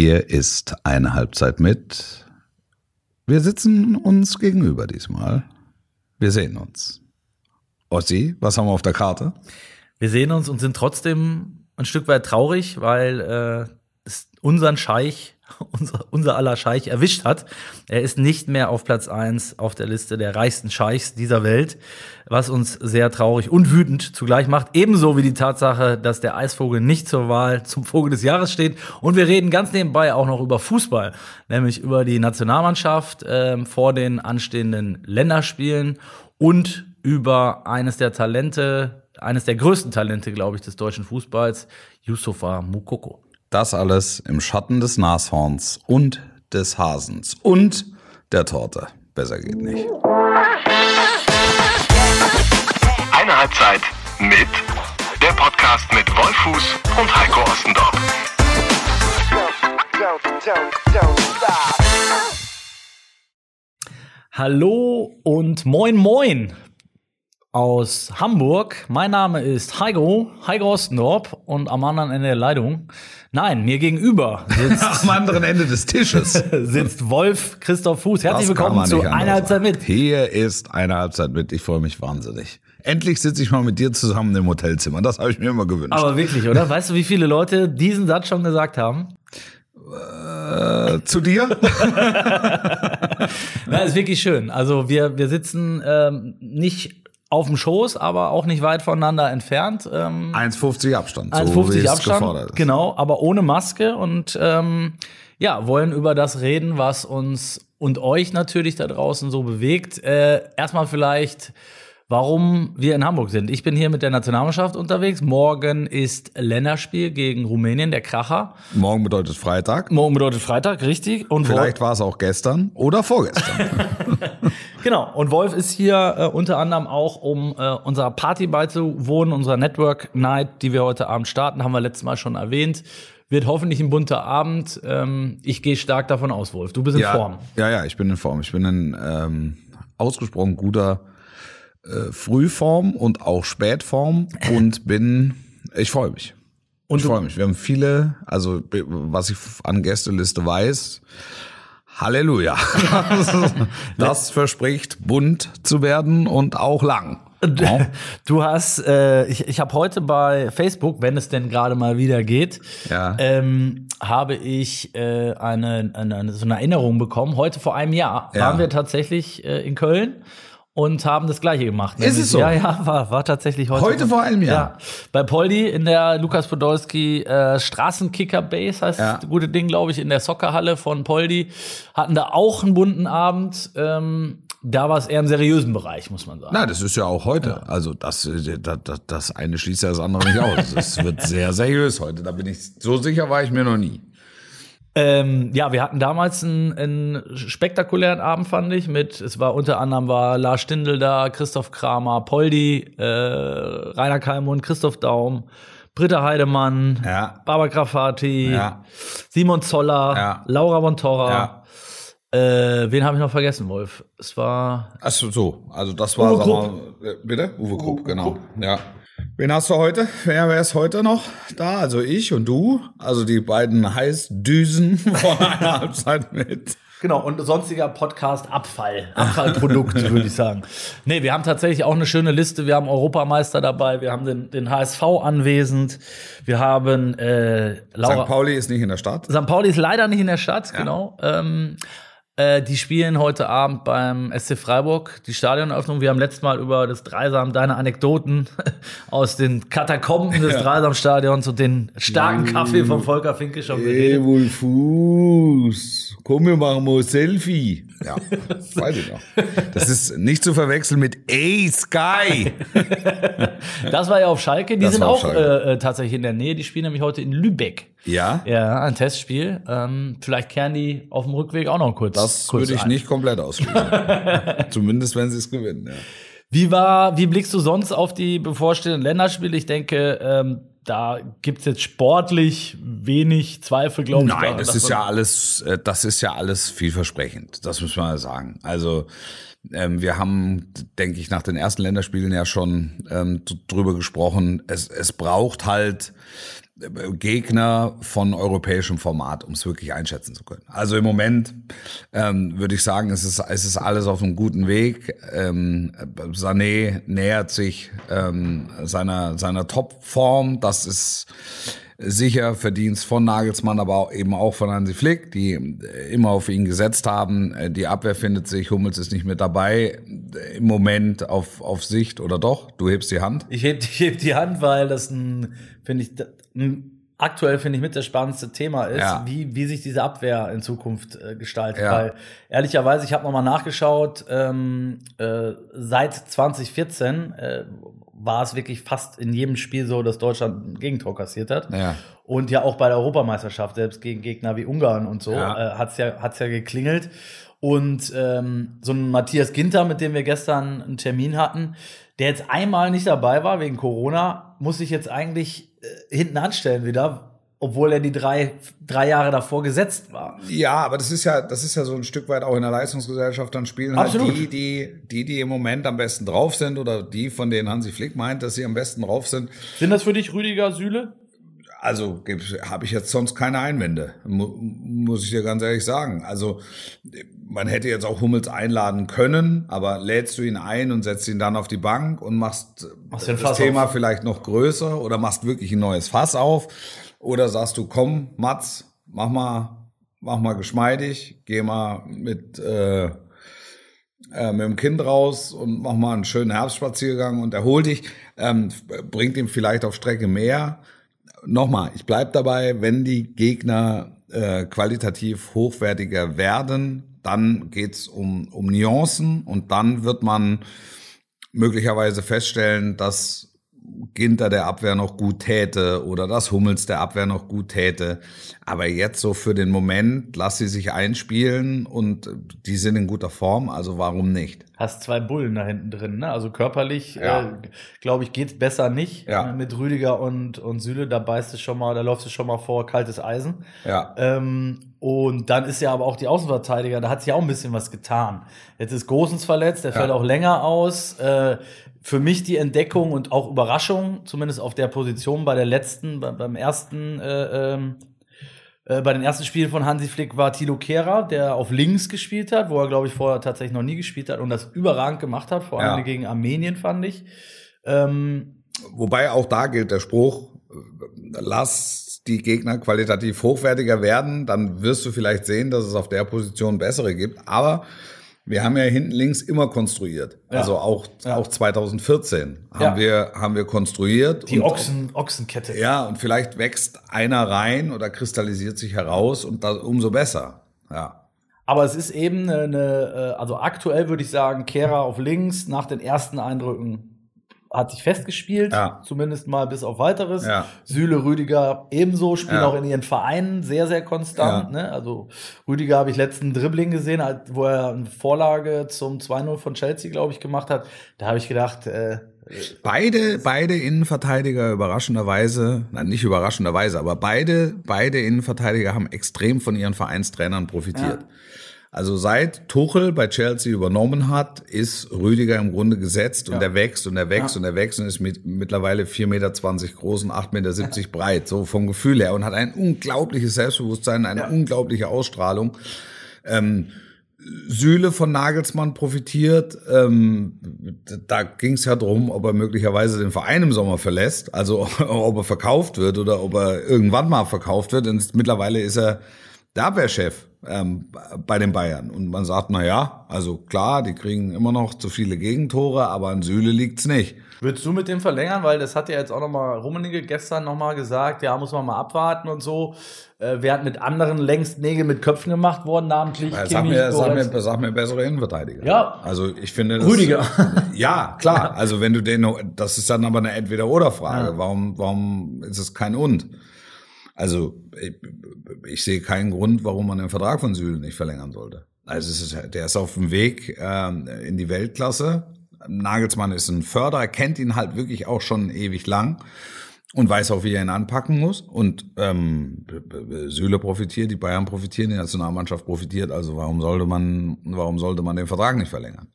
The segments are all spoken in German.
Hier ist eine Halbzeit mit. Wir sitzen uns gegenüber diesmal. Wir sehen uns. Ossi, was haben wir auf der Karte? Wir sehen uns und sind trotzdem ein Stück weit traurig, weil äh, es unseren Scheich, unser, unser aller Scheich erwischt hat. Er ist nicht mehr auf Platz eins auf der Liste der reichsten Scheichs dieser Welt, was uns sehr traurig und wütend zugleich macht. Ebenso wie die Tatsache, dass der Eisvogel nicht zur Wahl zum Vogel des Jahres steht. Und wir reden ganz nebenbei auch noch über Fußball, nämlich über die Nationalmannschaft äh, vor den anstehenden Länderspielen und über eines der Talente, eines der größten Talente, glaube ich, des deutschen Fußballs, Yusufa Mukoko. Das alles im Schatten des Nashorns und des Hasens und der Torte. Besser geht nicht. Eine Halbzeit mit der Podcast mit Wolfuß und Heiko Ostendorf. Hallo und moin moin aus Hamburg. Mein Name ist Heiko, Heiko Ostendorp und am anderen Ende der Leitung, nein, mir gegenüber sitzt, Am anderen Ende des Tisches. sitzt Wolf Christoph Fuß. Herzlich Das willkommen zu einer Halbzeit mit. Hier ist eine Halbzeit mit. Ich freue mich wahnsinnig. Endlich sitze ich mal mit dir zusammen im Hotelzimmer. Das habe ich mir immer gewünscht. Aber wirklich, oder? Weißt du, wie viele Leute diesen Satz schon gesagt haben? äh, zu dir? Na, ist wirklich schön. Also wir, wir sitzen ähm, nicht auf dem Schoß, aber auch nicht weit voneinander entfernt. Ähm, 1,50 Abstand. so 1,50 wie es Abstand, genau, aber ohne Maske und ähm, ja, wollen über das reden, was uns und euch natürlich da draußen so bewegt. Äh, erstmal vielleicht, warum wir in Hamburg sind. Ich bin hier mit der Nationalmannschaft unterwegs. Morgen ist Länderspiel gegen Rumänien, der Kracher. Morgen bedeutet Freitag. Morgen bedeutet Freitag, richtig. Und Vielleicht war es auch gestern oder vorgestern. Genau, und Wolf ist hier äh, unter anderem auch, um äh, unserer Party beizuwohnen, unserer Network Night, die wir heute Abend starten, haben wir letztes Mal schon erwähnt. Wird hoffentlich ein bunter Abend. Ähm, ich gehe stark davon aus, Wolf. Du bist in ja, Form. ja, ja, ich bin in Form. Ich bin in ähm, ausgesprochen guter äh, Frühform und auch Spätform und bin, ich freue mich. Und ich freue mich. Wir haben viele, also was ich an Gästeliste weiß, Halleluja. das verspricht bunt zu werden und auch lang. Ja. Du hast, äh, ich, ich habe heute bei Facebook, wenn es denn gerade mal wieder geht, Ja. ähm, habe ich äh, eine, eine, eine, so eine Erinnerung bekommen. Heute vor einem Jahr Ja. waren wir tatsächlich äh, in Köln und haben das Gleiche gemacht. Ist es so? Ja, ja, war, war tatsächlich heute. Heute vor einem Jahr? Ja. Bei Poldi in der Lukas Podolski äh, Straßenkicker Base heißt Ja. das gute Ding, glaube ich, in der Soccerhalle von Poldi. Hatten da auch einen bunten Abend. Ähm, da war es eher im seriösen Bereich, muss man sagen. Na, das ist ja auch heute. Also das, äh, das, das, das eine schließt ja das andere nicht aus. Es wird sehr seriös heute. Da bin ich so sicher war ich mir noch nie. Ähm, ja, wir hatten damals einen, einen spektakulären Abend, fand ich. Mit, es war unter anderem war Lars Stindl da, Christoph Kramer, Poldi, äh, Rainer Kalmund, Christoph Daum, Britta Heidemann, Ja. Barbara Grafati, Ja. Simon Zoller, Ja. Laura Montora. Äh, wen habe ich noch vergessen, Wolf? Es war Ach so, so. Also das war, Uwe sag mal, äh, bitte? Uwe Krupp, genau. Ja. Wen hast du heute? Wer, wer ist heute noch da? Also ich und du. Also die beiden Heißdüsen von einer Halbzeit mit. Genau, und sonstiger Podcast-Abfall, Abfallprodukt, würde ich sagen. Nee, wir haben tatsächlich auch eine schöne Liste. Wir haben Europameister dabei, wir haben den, den HSV anwesend, wir haben äh, Laura. St. Pauli ist nicht in der Stadt. St. Pauli ist leider nicht in der Stadt, genau. Ähm, äh, die spielen heute Abend beim SC Freiburg die Stadioneröffnung. Wir haben letztes Mal über das Dreisam, deine Anekdoten aus den Katakomben des Dreisamstadions und den starken Kaffee von Volker Finke schon geredet. Wolfuß, komm, wir machen mal ein Selfie. Ja, weiß ich noch. Das ist nicht zu verwechseln mit Ey Sky. Das war ja auf Schalke. Die Das sind auch äh, äh, tatsächlich in der Nähe. Die spielen nämlich heute in Lübeck. Ja, Ja, ein Testspiel. Ähm, vielleicht kehren die auf dem Rückweg auch noch kurz. das kurz würde ich ein. nicht komplett ausschließen. Zumindest wenn sie es gewinnen. Ja. Wie war, wie blickst du sonst auf die bevorstehenden Länderspiele? Ich denke, ähm, da gibt's jetzt sportlich wenig Zweifel, glaube ich. Nein, daran, das ist ja alles, äh, das ist ja alles vielversprechend. Das muss man sagen. Also ähm, wir haben, denke ich, nach den ersten Länderspielen ja schon ähm, drüber gesprochen. Es, es braucht halt Gegner von europäischem Format, um es wirklich einschätzen zu können. Also im Moment ähm, würde ich sagen, es ist, es ist alles auf einem guten Weg. Ähm, Sané nähert sich ähm, seiner, seiner Topform. Das ist sicher Verdienst von Nagelsmann, aber eben auch von Hansi Flick, die immer auf ihn gesetzt haben. Die Abwehr findet sich, Hummels ist nicht mit dabei. Im Moment auf, auf Sicht oder doch? Du hebst die Hand? Ich heb, ich heb die Hand, weil das ein, finde ich, aktuell finde ich mit das spannendste Thema ist, Ja. wie, wie sich diese Abwehr in Zukunft äh, gestaltet. Ja. Weil ehrlicherweise, ich habe nochmal nachgeschaut, ähm, äh, seit 2014 äh, war es wirklich fast in jedem Spiel so, dass Deutschland ein Gegentor kassiert hat. Ja. Und ja auch bei der Europameisterschaft, selbst gegen Gegner wie Ungarn und so, Ja. äh, hat's ja, hat's ja geklingelt. Und ähm, so ein Matthias Ginter, mit dem wir gestern einen Termin hatten, der jetzt einmal nicht dabei war wegen Corona, muss sich jetzt eigentlich hinten anstellen wieder, obwohl er die drei, drei Jahre davor gesetzt war. Ja, aber das ist ja, das ist ja so ein Stück weit auch in der Leistungsgesellschaft dann spielen halt Absolut. die, die, die, die im Moment am besten drauf sind oder die, von denen Hansi Flick meint, dass sie am besten drauf sind. Sind das für dich Rüdiger Süle? Also habe ich jetzt sonst keine Einwände, mu muss ich dir ganz ehrlich sagen. Also man hätte jetzt auch Hummels einladen können, aber lädst du ihn ein und setzt ihn dann auf die Bank und machst Machst das Thema auf. vielleicht noch größer oder machst wirklich ein neues Fass auf oder sagst du, komm, Mats, mach mal, mach mal geschmeidig, geh mal mit äh, äh, mit dem Kind raus und mach mal einen schönen Herbstspaziergang und erhol dich, ähm, bringt ihm vielleicht auf Strecke mehr. Nochmal, ich bleib dabei, wenn die Gegner äh, qualitativ hochwertiger werden, dann geht's um, um Nuancen und dann wird man möglicherweise feststellen, dass Ginter der Abwehr noch gut täte oder dass Hummels der Abwehr noch gut täte. Aber jetzt so für den Moment, lass sie sich einspielen und die sind in guter Form, also warum nicht? Hast zwei Bullen da hinten drin, ne? Also körperlich, Ja. äh, glaube ich, geht's besser nicht Ja. äh, mit Rüdiger und, und Süle. Da beißt es schon mal, da läufst du schon mal vor kaltes Eisen. Ja. Ähm, und dann ist ja aber auch die Außenverteidiger, da hat sich auch ein bisschen was getan. Jetzt ist Großens verletzt, der fällt auch länger aus. Äh, für mich die Entdeckung und auch Überraschung, zumindest auf der Position bei der letzten, bei, beim ersten, äh, ähm, äh, bei den ersten Spielen von Hansi Flick war Tilo Kehrer, der auf links gespielt hat, wo er, glaube ich, vorher tatsächlich noch nie gespielt hat und das überragend gemacht hat, vor allem Ja. gegen Armenien, fand ich. Ähm, Wobei auch da gilt der Spruch, äh, lass die Gegner qualitativ hochwertiger werden, dann wirst du vielleicht sehen, dass es auf der Position bessere gibt. Aber wir haben ja hinten links immer konstruiert. Ja. Also auch, Ja. auch 2014 haben Ja. wir, haben wir konstruiert. die und- Ochsen, Ochsenkette. Ja, und vielleicht wächst einer rein oder kristallisiert sich heraus und das umso besser. Ja. Aber es ist eben eine, äh, also aktuell würde ich sagen, Kehrer auf links nach den ersten Eindrücken hat sich festgespielt, Ja. zumindest mal bis auf weiteres. Ja. Süle, Rüdiger ebenso, spielen Ja. auch in ihren Vereinen sehr, sehr konstant. Ne? Also Rüdiger habe ich letzten Dribbling gesehen, halt, wo er eine Vorlage zum 2-0 von Chelsea, glaube ich, gemacht hat. Da habe ich gedacht, äh, Beide, beide Innenverteidiger überraschenderweise, nein, nicht überraschenderweise, aber beide, beide Innenverteidiger haben extrem von ihren Vereinstrainern profitiert. Also seit Tuchel bei Chelsea übernommen hat, ist Rüdiger im Grunde gesetzt und er wächst und er wächst und er wächst und ist mit, mittlerweile 4,20 Meter groß und 8,70 Meter breit, so vom Gefühl her und hat ein unglaubliches Selbstbewusstsein, eine unglaubliche Ausstrahlung. Sühle von Nagelsmann profitiert. Ähm, da ging es ja drum, ob er möglicherweise den Verein im Sommer verlässt, also ob er verkauft wird oder ob er irgendwann mal verkauft wird. Und mittlerweile ist er der Abwehrchef ähm, bei den Bayern. Und man sagt, na ja, also klar, die kriegen immer noch zu viele Gegentore, aber an Sühle liegt's nicht. Würdest du mit dem verlängern? Weil das hat ja jetzt auch nochmal Rummenigge gestern nochmal gesagt, ja, muss man mal abwarten und so. Äh, wer hat mit anderen längst Nägel mit Köpfen gemacht worden, namentlich Sag Kimmich, mir, sag, mir, sag mir bessere Innenverteidiger. Ja. Also ich finde das, Rüdiger. Ja, klar. Also wenn du den, das ist dann aber eine Entweder-Oder-Frage. Warum, warum ist es kein Und? Also ich, ich sehe keinen Grund, warum man den Vertrag von Süle nicht verlängern sollte. Also es ist, der ist auf dem Weg ähm, in die Weltklasse. Nagelsmann ist ein Förderer, kennt ihn halt wirklich auch schon ewig lang und weiß auch, wie er ihn anpacken muss. Und ähm, Süle profitiert, die Bayern profitieren, die Nationalmannschaft profitiert. Also warum sollte man, warum sollte man den Vertrag nicht verlängern?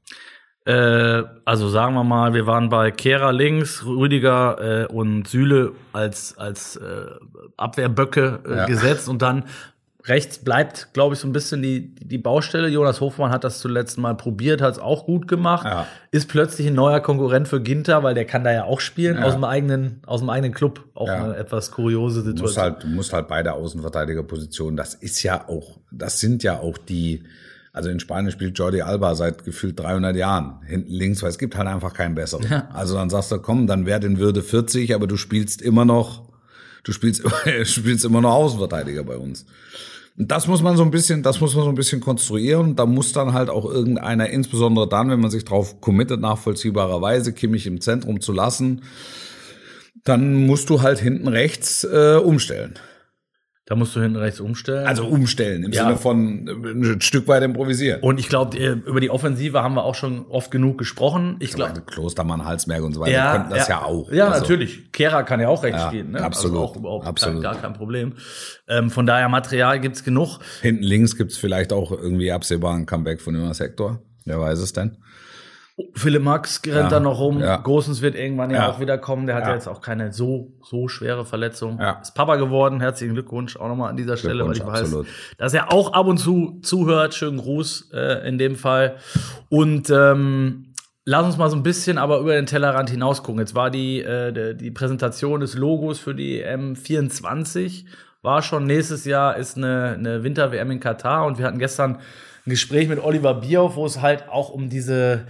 Äh, also sagen wir mal, wir waren bei Kehrer links, Rüdiger äh, und Süle als, als äh, Abwehrböcke äh, Ja. gesetzt und dann rechts bleibt, glaube ich, so ein bisschen die, die Baustelle. Jonas Hofmann hat das zuletzt mal probiert, hat es auch gut gemacht. Ja. Ist plötzlich ein neuer Konkurrent für Ginter, weil der kann da ja auch spielen, Ja. aus dem eigenen, aus dem eigenen Club. Auch Ja. eine etwas kuriose Du musst Situation. halt, du musst halt beide Außenverteidigerpositionen. Das ist ja auch, das sind ja auch die, also in Spanien spielt Jordi Alba seit gefühlt 300 Jahren hinten links, weil es gibt halt einfach keinen besseren. Also dann sagst du, komm, dann wär den Würde 40, aber du spielst immer noch, du spielst, spielst immer noch Außenverteidiger bei uns. Und das muss man so ein bisschen, das muss man so ein bisschen konstruieren. Da muss dann halt auch irgendeiner, insbesondere dann, wenn man sich drauf committet, nachvollziehbarerweise Kimmich im Zentrum zu lassen, dann musst du halt hinten rechts äh, umstellen. Da musst du hinten rechts umstellen. Also umstellen im Ja. Sinne von äh, ein Stück weit improvisieren. und ich glaube, über die Offensive haben wir auch schon oft genug gesprochen. Ich glaube, Also Klostermann, Halsmerk und so weiter, die könnten das ja, auch. Ja, also, natürlich. Kehrer kann ja auch rechts Ja, spielen. Ne? absolut, Also auch überhaupt absolut. Gar, gar kein Problem. Ähm, von daher, Material gibt's genug. Hinten links gibt's vielleicht auch irgendwie absehbar ein Comeback von Jonas Hector. Wer weiß es denn? Philipp Max rennt Ja, da noch rum. ja. Großens wird irgendwann ja, Ja. auch wieder kommen. Der hat ja. Jetzt auch keine so, so schwere Verletzung. Ja. Ist Papa geworden. Herzlichen Glückwunsch auch nochmal an dieser Stelle, weil ich weiß, absolut. dass er auch ab und zu zuhört. Schönen Gruß äh, in dem Fall. Und ähm, lass uns mal so ein bisschen aber über den Tellerrand hinaus gucken. Jetzt war die, äh, die Präsentation des Logos für die M24 war schon nächstes Jahr ist eine, eine Winter-WM in Katar und wir hatten gestern ein Gespräch mit Oliver Bierhoff, wo es halt auch um diese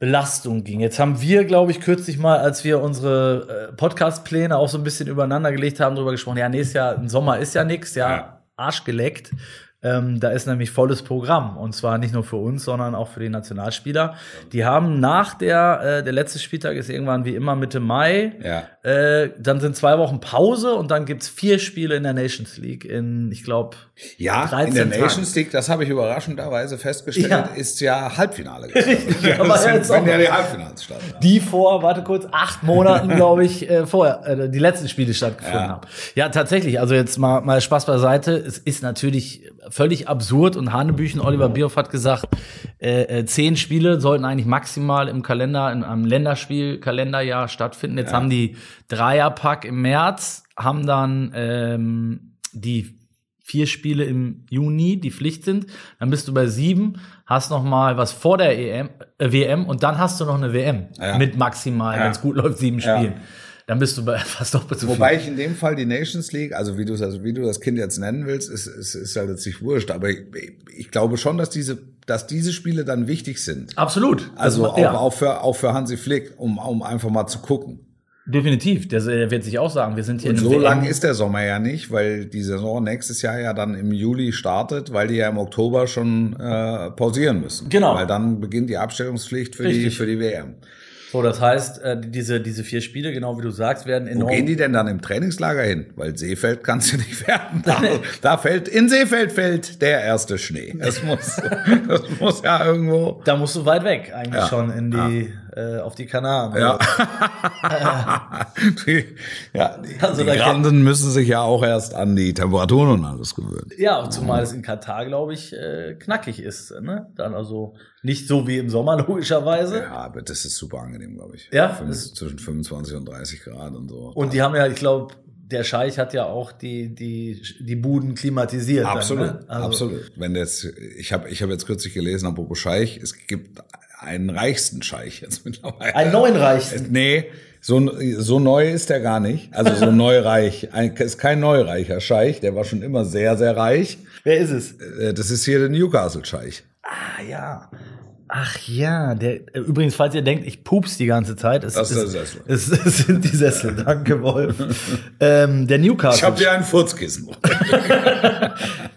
Belastung ging. Jetzt haben wir, glaube ich, kürzlich mal, als wir unsere äh, Podcast-Pläne auch so ein bisschen übereinander gelegt haben, darüber gesprochen, ja, nächstes Jahr, im Sommer ist ja nichts, ja, Ja. Arsch geleckt. Ähm, da ist nämlich volles Programm. Und zwar nicht nur für uns, sondern auch für die Nationalspieler. Die haben nach der, äh, der letzte Spieltag ist irgendwann wie immer Mitte Mai. Ja. Äh, dann sind zwei Wochen Pause und dann gibt's vier Spiele in der Nations League in, ich glaube, Ja, in 13 der Tagen. Nations League, das habe ich überraschenderweise festgestellt, Ja. ist ja Halbfinale. Richtig, aber sind, jetzt wenn auch- ja die Halbfinals statt. die vor, warte kurz, acht Monaten, glaube ich, äh, vorher, äh, die letzten Spiele stattgefunden Ja. haben. Ja, tatsächlich, also jetzt mal, mal Spaß beiseite. Es ist natürlich völlig absurd und Hanebüchen, Oliver Bierhoff hat gesagt, äh, äh, zehn Spiele sollten eigentlich maximal im Kalender, in einem Länderspiel-Kalenderjahr stattfinden. Jetzt haben die Dreierpack im März, haben dann ähm, die vier Spiele im Juni, die Pflicht sind, dann bist du bei sieben, hast noch mal was vor der EM, äh, WM und dann hast du noch eine WM Ja. mit maximal, Ja. wenn es gut läuft, sieben Ja. Spielen. Dann bist du bei fast doppelt so viel. Wobei ich in dem Fall die Nations League, also wie du also wie du das Kind jetzt nennen willst, ist, ist, ist halt jetzt nicht wurscht. Aber ich, ich glaube schon, dass diese, dass diese Spiele dann wichtig sind. Absolut. Also Das- auch, ja, auch für auch für Hansi Flick, um, um einfach mal zu gucken. definitiv. Der, der wird sich auch sagen, wir sind hier Und in so einem lang WM. ist der Sommer ja nicht, weil die Saison nächstes Jahr ja dann im Juli startet, weil die ja im Oktober schon äh, pausieren müssen. Genau. Weil dann beginnt die Abstellungspflicht für die für die WM. So, das heißt, äh, diese, diese vier Spiele, genau wie du sagst, werden Wo enorm. gehen die denn dann im Trainingslager hin? Weil Seefeld kannst du nicht werden. Da, da fällt, in Seefeld fällt der erste Schnee. Das muss, das muss ja irgendwo. da musst du weit weg, eigentlich Ja. schon in die, äh, auf die Kanaren. Ja. die, ja, die, Also die Granden müssen sich ja auch erst an die Temperaturen und alles gewöhnen. Ja, zumal es in Katar, glaube ich, äh, knackig ist. Ne? Dann also nicht so wie im Sommer, logischerweise. Ja, aber das ist super angenehm, glaube ich. Ja? Fünf, zwischen 25 und 30 Grad und so. Und die haben ja, ich glaube, der Scheich hat ja auch die, die, die Buden klimatisiert. Absolut, Dann, ne? also, absolut. Wenn jetzt, ich habe ich hab jetzt kürzlich gelesen, apropos Scheich, es gibt einen reichsten Scheich jetzt mittlerweile. Einen neuen Reichsten. Nee, so, so neu ist er gar nicht. Also so neureich. Ein, ist kein neureicher Scheich, der war schon immer sehr, sehr reich. Wer ist es? Äh, Das ist hier der Newcastle-Scheich. Ah, ja. Ach ja, der, äh, übrigens, falls ihr denkt, ich pups die ganze Zeit, es, Das ist der es, Sessel. es, es sind die Sessel, danke Wolf. ähm, der Newcastle, Ich habe dir ein Furzkissen.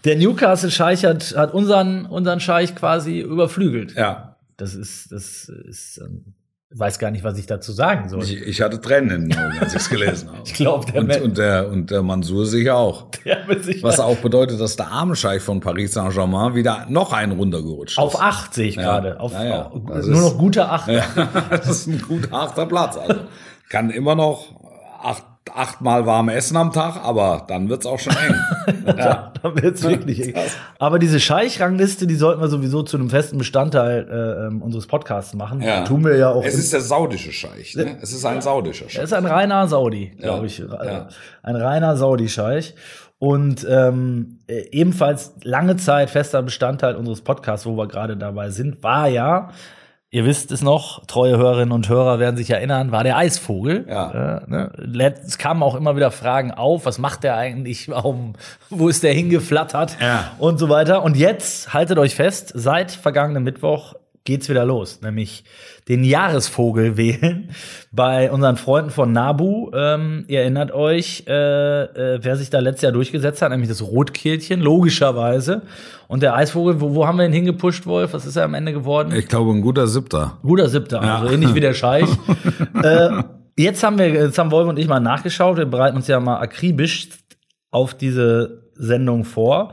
der Newcastle Scheich hat, hat unseren, unseren Scheich quasi überflügelt. ja. Das ist, das ist, ähm, weiß gar nicht, was ich dazu sagen soll. Ich, ich hatte Tränen in den Augen, als ich es gelesen habe. Ich glaube, der, Und, und, der, und der Mansur sicher auch. der mit sich Was auch bedeutet, dass der arme Scheich von Paris Saint-Germain wieder noch einen runtergerutscht auf ist. acht sehe ich gerade. Auf, Ja, ja. auf Das nur ist- noch gute acht. Das ist ein guter achter Platz. Also kann immer noch achtmal warm essen am Tag, aber dann wird's auch schon eng. Ja, dann wird's wirklich eng. Aber diese Scheich-Rangliste, die sollten wir sowieso zu einem festen Bestandteil äh, ähm, unseres Podcasts machen. Ja. Tun wir ja auch. Es ist der saudische Scheich. Ne? Es ist ein saudischer Er Scheich. ist ein reiner Saudi, glaube ich. ja. Ein reiner Saudi-Scheich. Und ähm, äh, ebenfalls lange Zeit fester Bestandteil unseres Podcasts, wo wir gerade dabei sind, war ja, ihr wisst es noch, treue Hörerinnen und Hörer werden sich erinnern, war der Eisvogel. Ja. Äh, ne? Es kamen auch immer wieder Fragen auf, was macht der eigentlich, warum, wo ist der hingeflattert Ja. und so weiter. Und jetzt, haltet euch fest, seit vergangenem Mittwoch geht's wieder los, nämlich den Jahresvogel wählen bei unseren Freunden von Nabu. Ähm, ihr erinnert euch, äh, äh, wer sich da letztes Jahr durchgesetzt hat, nämlich das Rotkehlchen, logischerweise. Und der Eisvogel, wo, wo haben wir ihn hingepusht, Wolf? Was ist er am Ende geworden? Ich glaube, ein guter Siebter. Guter Siebter, also ähnlich wie der Scheich. äh, jetzt haben wir, jetzt haben Wolf und ich mal nachgeschaut. Wir bereiten uns ja mal akribisch auf diese Sendung vor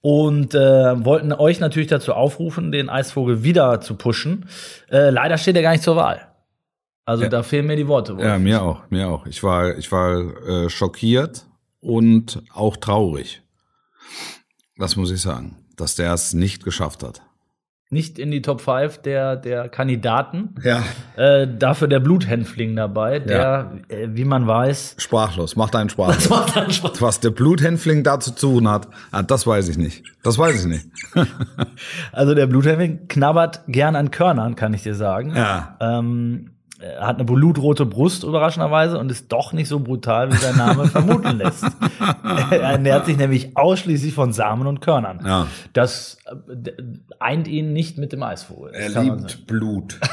und äh, wollten euch natürlich dazu aufrufen, den Eisvogel wieder zu pushen. Äh, leider steht er gar nicht zur Wahl. Also da fehlen mir die Worte. Ja, mir auch, mir auch. Ich war, ich war äh, schockiert und auch traurig. Das muss ich sagen, dass der es nicht geschafft hat. Nicht in die Top 5 der, der Kandidaten. Ja. Äh, dafür der Bluthänfling dabei, der, äh, wie man weiß, Sprachlos, macht einen Spaß. das macht dann Spaß. Was der Bluthänfling dazu zu tun hat, ah, das weiß ich nicht. Das weiß ich nicht. Also der Bluthändling knabbert gern an Körnern, kann ich dir sagen. Ja. Ähm, er hat eine blutrote Brust, überraschenderweise, und ist doch nicht so brutal, wie sein Name vermuten lässt. er ernährt sich nämlich ausschließlich von Samen und Körnern. Ja. Das äh, eint ihn nicht mit dem Eisvogel. Er liebt Blut.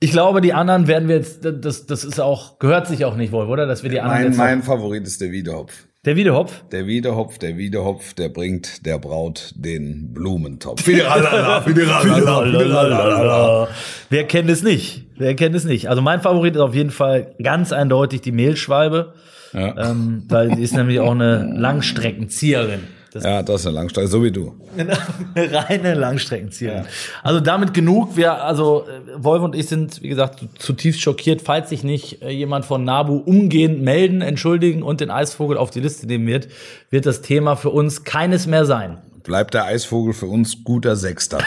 Ich glaube, die anderen werden wir jetzt, das, das ist auch, gehört sich auch nicht wohl, oder? Dass wir die anderen Mein, mein Favorit ist der Wiedehopf. Der Wiedehopf. Der Wiedehopf, der Wiedehopf, der bringt der Braut den Blumentopf. Fidiralala, fidiralala, fidiralala. Wer kennt es nicht? Wer kennt es nicht? Also mein Favorit ist auf jeden Fall ganz eindeutig die Mehlschwalbe, Ja. ähm, weil sie ist nämlich auch eine Langstreckenzieherin. Das ja, das ist eine Langstrecke, so wie du. eine reine Langstreckenzieherin. Also damit genug. Wir, also äh, Wolf und ich sind, wie gesagt, zutiefst schockiert, falls sich nicht äh, jemand von Nabu umgehend melden, entschuldigen und den Eisvogel auf die Liste nehmen wird, wird das Thema für uns keines mehr sein. Bleibt der Eisvogel für uns guter Sechster.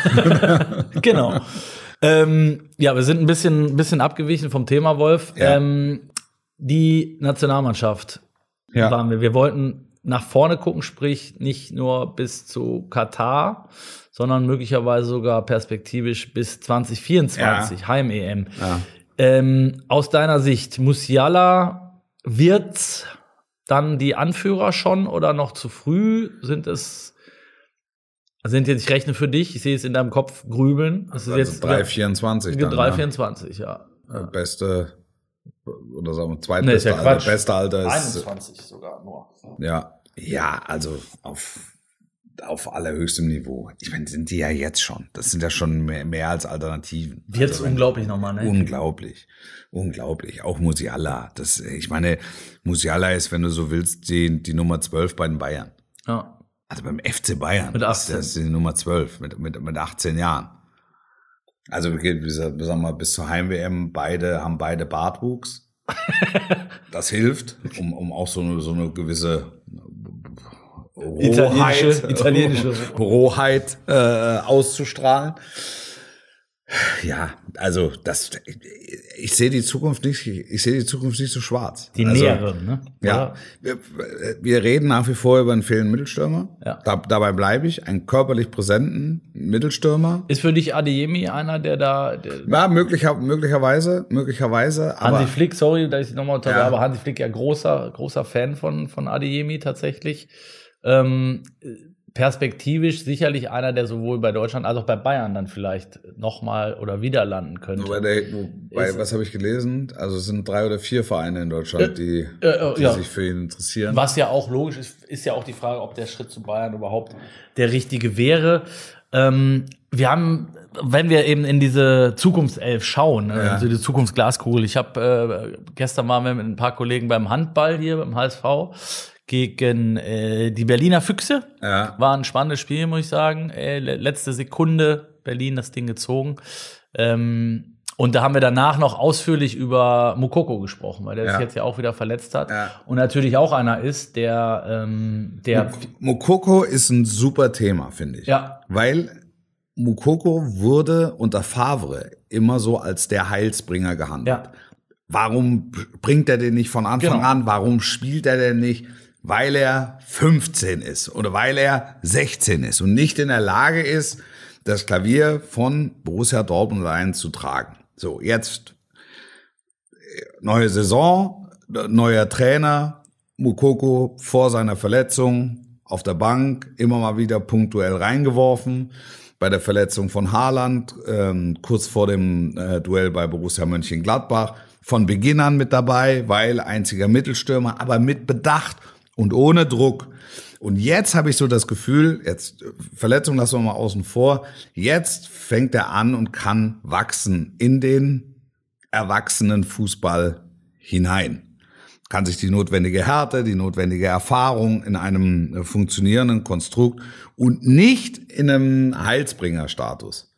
genau. Ähm, ja, wir sind ein bisschen, bisschen abgewichen vom Thema, Wolf. Ja. Ähm, die Nationalmannschaft Ja. waren wir. Wir wollten nach vorne gucken, sprich nicht nur bis zu Katar, sondern möglicherweise sogar perspektivisch bis 2024, Heim-EM. Ja. Ähm, aus deiner Sicht, Musiala wird dann die Anführer schon oder noch zu früh? Sind es sind jetzt, ich rechne für dich, ich sehe es in deinem Kopf grübeln. Ist Also jetzt 3,24 dann. 3,24, ja. ja. Beste, oder sagen wir, Nee, ist zweitbeste ja Alter. Beste Alter ist, 21 sogar nur. ja, ja, also auf, auf allerhöchstem Niveau. Ich meine, sind die ja jetzt schon. Das sind ja schon mehr, mehr als Alternativen. Wird's Also unglaublich nochmal, ne? Unglaublich. Unglaublich. Auch Musiala. Das, ich meine, Musiala ist, wenn du so willst, die, die Nummer 12 bei den Bayern. Ja. Also beim FC Bayern. Mit 18. Das ist die Nummer 12 mit, mit, mit 18 Jahren. Also wir wir sagen wir mal, bis zur Heim-WM, beide haben beide Bartwuchs. Das hilft, um, um auch so eine, so eine gewisse Italienische- italienische- Rohheit äh, auszustrahlen. Ja, also das, ich sehe die Zukunft nicht, ich sehe die Zukunft nicht so schwarz. Die also, nähere, ne? Ja, wir, wir reden nach wie vor über einen fehlenden Mittelstürmer. Ja. Da, dabei bleibe ich, einen körperlich präsenten Mittelstürmer. Ist für dich Adeyemi einer, der da, der, Ja, möglicher, möglicherweise, möglicherweise, aber Hansi Flick, sorry, dass ich nochmal unterbreche, Ja. aber Hansi Flick ja großer, großer Fan von, von Adeyemi tatsächlich. Ähm, perspektivisch sicherlich einer, der sowohl bei Deutschland als auch bei Bayern dann vielleicht nochmal oder wieder landen könnte. Wobei der, wobei, was habe ich gelesen? Also es sind drei oder vier Vereine in Deutschland, die, äh, die ja. sich für ihn interessieren. Was ja auch logisch ist, ist ja auch die Frage, ob der Schritt zu Bayern überhaupt der richtige wäre. Ähm, wir haben, wenn wir eben in diese Zukunftself schauen, ne, Ja. also die Zukunftsglaskugel. Ich habe äh, gestern waren wir mit ein paar Kollegen beim Handball hier beim HSV gegen äh, die Berliner Füchse. Ja. War ein spannendes Spiel, muss ich sagen. Äh, le- letzte Sekunde Berlin das Ding gezogen. Ähm, Und da haben wir danach noch ausführlich über Mukoko gesprochen, weil der Ja. sich jetzt ja auch wieder verletzt hat. Ja. Und natürlich auch einer ist, der, ähm, der Mokoko ist ein super Thema, finde ich. Ja. Weil Mukoko wurde unter Favre immer so als der Heilsbringer gehandelt. Ja. Warum bringt er den nicht von Anfang Genau. an? Warum spielt er denn nicht? Weil er 15 ist oder weil er 16 ist und nicht in der Lage ist, das Klavier von Borussia Dortmund rein zu tragen. So, jetzt äh, neue Saison, neuer Trainer, Mukoko vor seiner Verletzung auf der Bank, immer mal wieder punktuell reingeworfen. Bei der Verletzung von Haaland, ähm, kurz vor dem äh, Duell bei Borussia Mönchengladbach, von Beginn an mit dabei, weil einziger Mittelstürmer, aber mit Bedacht und ohne Druck. Und jetzt habe ich so das Gefühl, jetzt äh, Verletzung lassen wir mal außen vor, jetzt fängt er an und kann wachsen in den Erwachsenenfußball hinein. Kann sich die notwendige Härte, die notwendige Erfahrung in einem äh, funktionierenden Konstrukt und nicht in einem Heilsbringer-Status.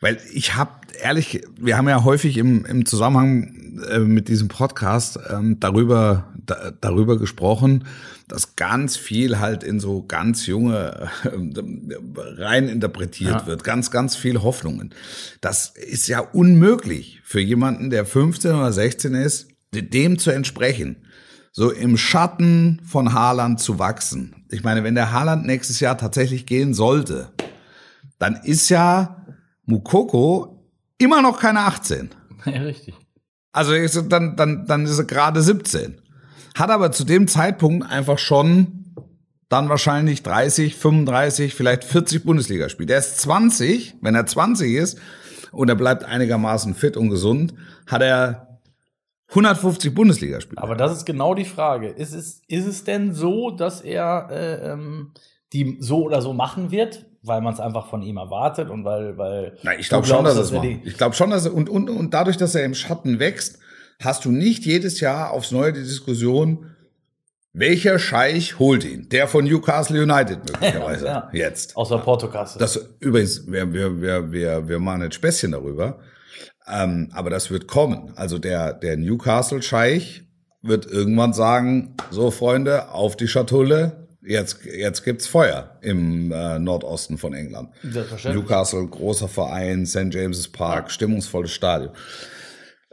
Weil ich habe ehrlich, wir haben ja häufig im, im Zusammenhang äh, mit diesem Podcast ähm, darüber da, darüber gesprochen, dass ganz viel halt in so ganz junge äh, rein interpretiert Ja. wird, ganz ganz viel Hoffnungen. Das ist ja unmöglich für jemanden, der 15 oder 16 ist, dem zu entsprechen. So im Schatten von Haaland zu wachsen. Ich meine, wenn der Haaland nächstes Jahr tatsächlich gehen sollte, dann ist ja Mukoko immer noch keine 18. ja, richtig. Also ist er- dann, dann, dann ist er gerade 17. Hat aber zu dem Zeitpunkt einfach schon dann wahrscheinlich 30, 35, vielleicht 40 Bundesligaspiele. Der ist 20, wenn er 20 ist und er bleibt einigermaßen fit und gesund, hat er 150 Bundesligaspiele. Aber das ist genau die Frage. Ist es, ist es denn so, dass er äh, ähm, die so oder so machen wird, weil man es einfach von ihm erwartet und weil, weil Na, ich glaube schon, dass es er macht. die- Ich glaube schon, dass er, und, und, und dadurch, dass er im Schatten wächst, hast du nicht jedes Jahr aufs Neue die Diskussion, welcher Scheich holt ihn? Der von Newcastle United möglicherweise. Ja. Jetzt. Aus der Portokasse. Das übrigens, wir, wir, wir, wir, wir machen jetzt Späßchen darüber. Ähm, aber das wird kommen. Also der, der Newcastle-Scheich wird irgendwann sagen, so Freunde, auf die Schatulle, jetzt, jetzt gibt's Feuer im äh, Nordosten von England. Newcastle, großer Verein, St. James's Park, stimmungsvolles Stadion.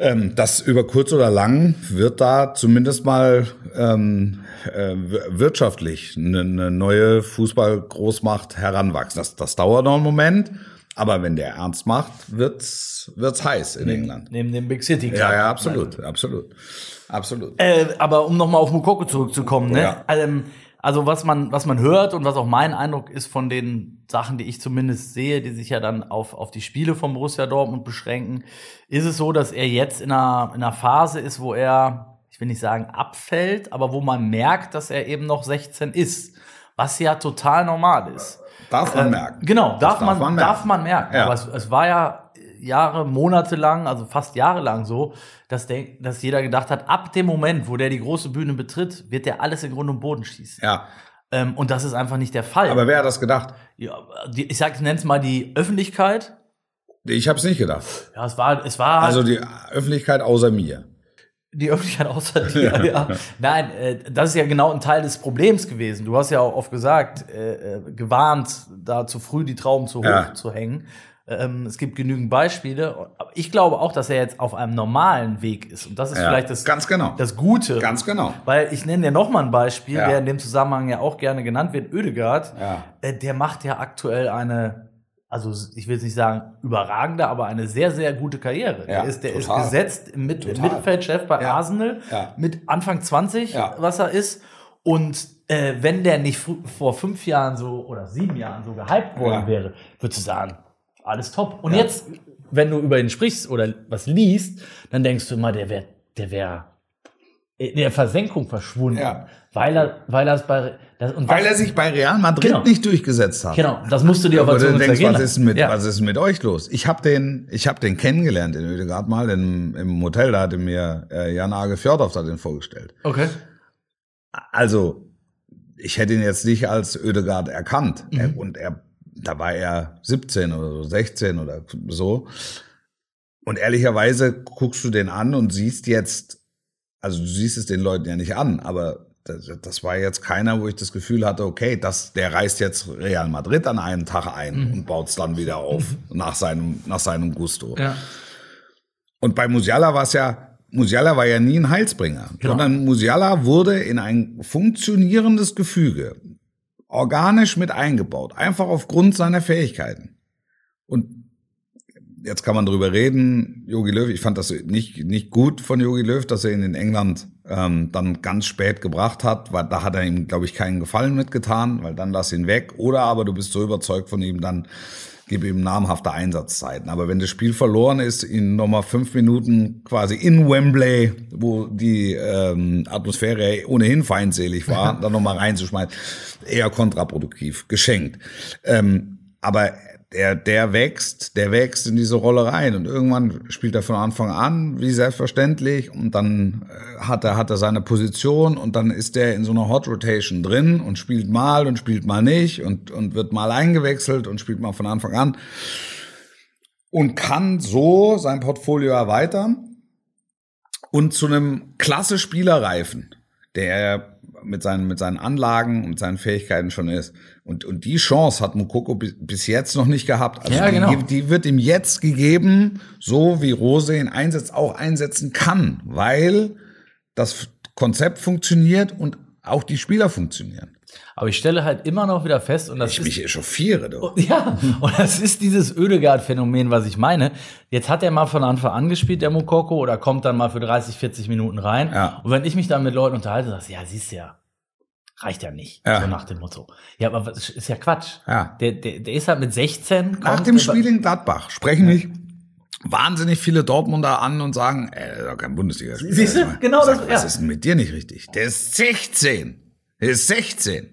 Ähm, das über kurz oder lang wird da zumindest mal ähm, äh, wir- wirtschaftlich eine, eine neue Fußball-Großmacht heranwachsen. Das, das dauert noch einen Moment, aber wenn der ernst macht, wird's wird's heiß in England. Neben dem Big City. Ja, ja, absolut, absolut, absolut. Äh, aber um nochmal auf Mukoko zurückzukommen, ne? Ja. Ähm, also was man, was man hört und was auch mein Eindruck ist von den Sachen, die ich zumindest sehe, die sich ja dann auf, auf die Spiele von Borussia Dortmund beschränken, ist es so, dass er jetzt in einer, in einer Phase ist, wo er, ich will nicht sagen abfällt, aber wo man merkt, dass er eben noch 16 ist. Was ja total normal ist. Darf man Ähm, merken. Genau, Das darf, man, merken. darf man merken. Ja. Aber es, es war ja Jahre, Monate lang, also fast jahrelang so, dass, der, dass jeder gedacht hat, ab dem Moment, wo der die große Bühne betritt, wird der alles in Grund und Boden schießen. Ja, Ähm, und das ist einfach nicht der Fall. aber wer hat das gedacht? ja, die, ich sag, es mal die Öffentlichkeit. Ich habe es nicht gedacht. Ja, es war, es war Also die Öffentlichkeit außer mir. die Öffentlichkeit außer dir. ja. Nein, äh, das ist ja genau ein Teil des Problems gewesen. Du hast ja auch oft gesagt, äh, äh, gewarnt, da zu früh die Trauben zu hoch Ja. zu hängen. Ähm, es gibt genügend Beispiele. Ich glaube auch, dass er jetzt auf einem normalen Weg ist. Und das ist Ja, vielleicht das, ganz genau. das Gute. Ganz genau. Weil ich nenne dir noch mal ein Beispiel, Ja. der in dem Zusammenhang ja auch gerne genannt wird, Oedegaard. Ja. Äh, der macht ja aktuell eine, also ich will jetzt nicht sagen überragende, aber eine sehr, sehr gute Karriere. Der ist, der total. ist gesetzt im, Mit Total. Mittelfeldchef bei. Arsenal mit Anfang 20, Ja. was er ist. Und äh, wenn der nicht vor fünf Jahren so oder sieben Jahren so gehypt worden wäre, würdest du sagen, alles top. Und Ja. jetzt, wenn du über ihn sprichst oder was liest, dann denkst du immer, der wäre der wär in der Versenkung verschwunden. Ja. Weil er, weil er es bei, das, und Weil das, er sich bei Real Madrid Genau. nicht durchgesetzt hat. Genau, das musst du dir aber zu denkst, was ist, mit, ja. was ist mit euch los? Ich habe den, ich hab den kennengelernt in Ödegard mal im, im Hotel, da hatte mir äh, Jan Age Fjordhoff da den vorgestellt. Okay. Also, ich hätte ihn jetzt nicht als Ödegard erkannt. Mhm. Und er, da war er 17 oder so, 16 oder so. und ehrlicherweise guckst du den an und siehst jetzt, also du siehst es den Leuten ja nicht an, aber das, das war jetzt keiner, wo ich das Gefühl hatte, okay, das, der reißt jetzt Real Madrid an einem Tag ein Mhm. und baut es dann wieder auf nach seinem, nach seinem Gusto. Ja. Und bei Musiala war es ja, Musiala war ja nie ein Heilsbringer, Genau. sondern Musiala wurde in ein funktionierendes Gefüge organisch mit eingebaut, einfach aufgrund seiner Fähigkeiten. Und jetzt kann man drüber reden, Jogi Löw, ich fand das nicht, nicht gut von Jogi Löw, dass er ihn in England ähm, dann ganz spät gebracht hat, weil da hat er ihm, glaube ich, keinen Gefallen mitgetan, weil dann lass ihn weg. Oder aber du bist so überzeugt von ihm, dann gib ihm namhafte Einsatzzeiten. Aber wenn das Spiel verloren ist, ihn nochmal fünf Minuten quasi in Wembley, wo die ähm, Atmosphäre ohnehin feindselig war, dann nochmal reinzuschmeißen, eher kontraproduktiv, geschenkt. Ähm, aber der, der wächst, der wächst in diese Rolle rein. Und irgendwann spielt er von Anfang an, wie selbstverständlich, und dann äh, hat er, hat er seine Position. Und dann ist er in so einer Hot Rotation drin und spielt mal und spielt mal nicht und, und wird mal eingewechselt und spielt mal von Anfang an. Und kann so sein Portfolio erweitern und zu einem klasse Spieler reifen, der er mit seinen, mit seinen Anlagen und seinen Fähigkeiten schon ist. Und, und die Chance hat Mukoko bis, bis jetzt noch nicht gehabt. Also Ja, genau. die, die wird ihm jetzt gegeben, so wie Rose ihn einsetzt, auch einsetzen kann, weil das Konzept funktioniert und auch die Spieler funktionieren. Aber ich stelle halt immer noch wieder fest, und das Ich ist mich echauffiere, du. Ja, und das ist dieses Ödegard-Phänomen, was ich meine. Jetzt hat er mal von Anfang an gespielt, der Mukoko, oder kommt dann mal für 30, 40 Minuten rein. Ja. Und wenn ich mich dann mit Leuten unterhalte, sagst du, ja, siehst du ja, reicht ja nicht. Ja. So nach dem Motto. Ja, aber das ist ja Quatsch. Ja. Der, der, der ist halt mit 16. Nach dem Spiel in Gladbach sprechen mich wahnsinnig viele Dortmunder an und sagen, ey, das ist doch kein Bundesligaspieler. Siehst du? Genau Ich sag, das- Was ja. ist denn mit dir nicht richtig? Der ist 16. Der ist 16.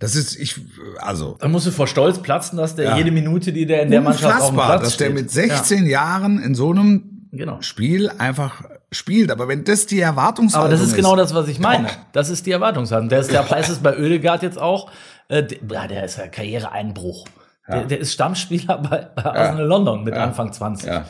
Das ist, ich, also, Da musst du vor Stolz platzen, dass der Ja. jede Minute, die der in der Mannschaft auf dem Platz dass der mit 16 Jahren in so einem Ja, genau. Spiel einfach spielt. Aber wenn das die Erwartungshaltung Aber das ist genau ist, das, was ich meine. Das ist die Erwartungshaltung. Der ist, der ist es bei Ödegard jetzt auch. Äh, der, ja, der ist ja Karriereeinbruch. Der, der ist Stammspieler bei, bei Arsenal London mit Anfang 20. Ja.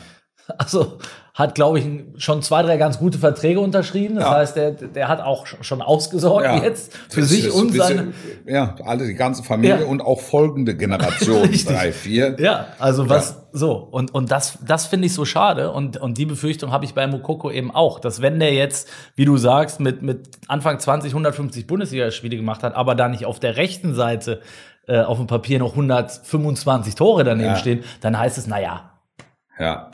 Also hat, glaube ich, schon zwei, drei ganz gute Verträge unterschrieben. Das Ja. heißt, der, der hat auch schon ausgesorgt Ja. jetzt für Das sich ist und ein seine. Ja, alle, die ganze Familie Ja. und auch folgende Generationen, drei, vier. Ja, also was so und und das das finde ich so schade und und die Befürchtung habe ich bei Mukoko eben auch, dass wenn der jetzt, wie du sagst, mit mit Anfang 20 150 Bundesligaspiele gemacht hat, aber da nicht auf der rechten Seite äh, auf dem Papier noch 125 Tore daneben stehen, dann heißt es naja, Ja,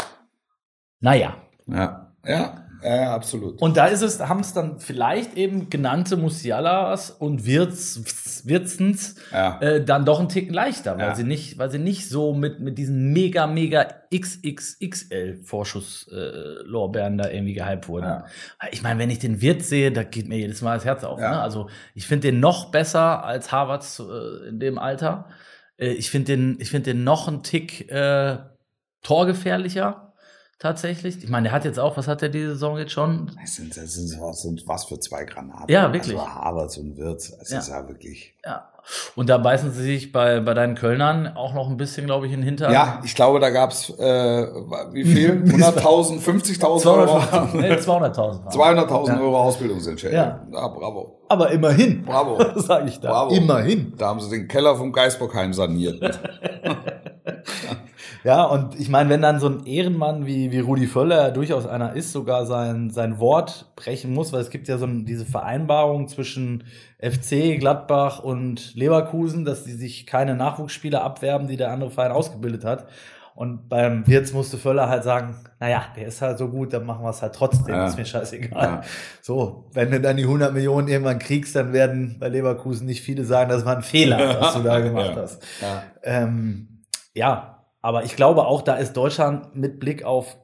naja. ja, ja, ja, absolut. Und da ist es, haben es dann vielleicht eben genannte Musialas und Wirz, Wirzens Ja. äh, dann doch einen Ticken leichter, weil Ja. sie nicht, weil sie nicht so mit, mit diesen mega, mega XXXL Vorschusslorbeeren da irgendwie gehypt wurden. Ja. Ich meine, wenn ich den Wirtz sehe, da geht mir jedes Mal das Herz auf. Ne? Also ich finde den noch besser als Harvards äh, in dem Alter. Äh, ich finde den, ich finde den noch einen Tick äh, torgefährlicher. Tatsächlich. Ich meine, der hat jetzt auch, was hat der diese Saison jetzt schon? Das sind, das sind, was, sind was für zwei Granaten. Ja, wirklich. Also Harvard und Wirtz. Es Ja. ist ja wirklich. Ja. Und da beißen sie sich bei, bei deinen Kölnern auch noch ein bisschen, glaube ich, in den Hintern. Ja, ich glaube, da gab's äh, wie viel? 100.000, 50.000 Euro? 250, nee, 200.000. 200.000 Ja. Euro Ausbildungsentschädigung. Ja. ja, bravo. Aber immerhin. Bravo. Sage ich da. Bravo. Immerhin. Da haben sie den Keller vom Geisbockheim saniert. Ja, und ich meine, wenn dann so ein Ehrenmann wie, wie Rudi Völler durchaus einer ist, sogar sein, sein Wort brechen muss, weil es gibt ja so ein, diese Vereinbarung zwischen FC, Gladbach und Leverkusen, dass die sich keine Nachwuchsspieler abwerben, die der andere Verein ausgebildet hat. Und beim Wirtz musste Völler halt sagen, naja, der ist halt so gut, dann machen wir es halt trotzdem, Ja. ist mir scheißegal. Ja. So, wenn du dann die 100 Millionen irgendwann kriegst, dann werden bei Leverkusen nicht viele sagen, das war ein Fehler, was du da gemacht hast. Ja. Ähm, ja, aber ich glaube auch, da ist Deutschland mit Blick auf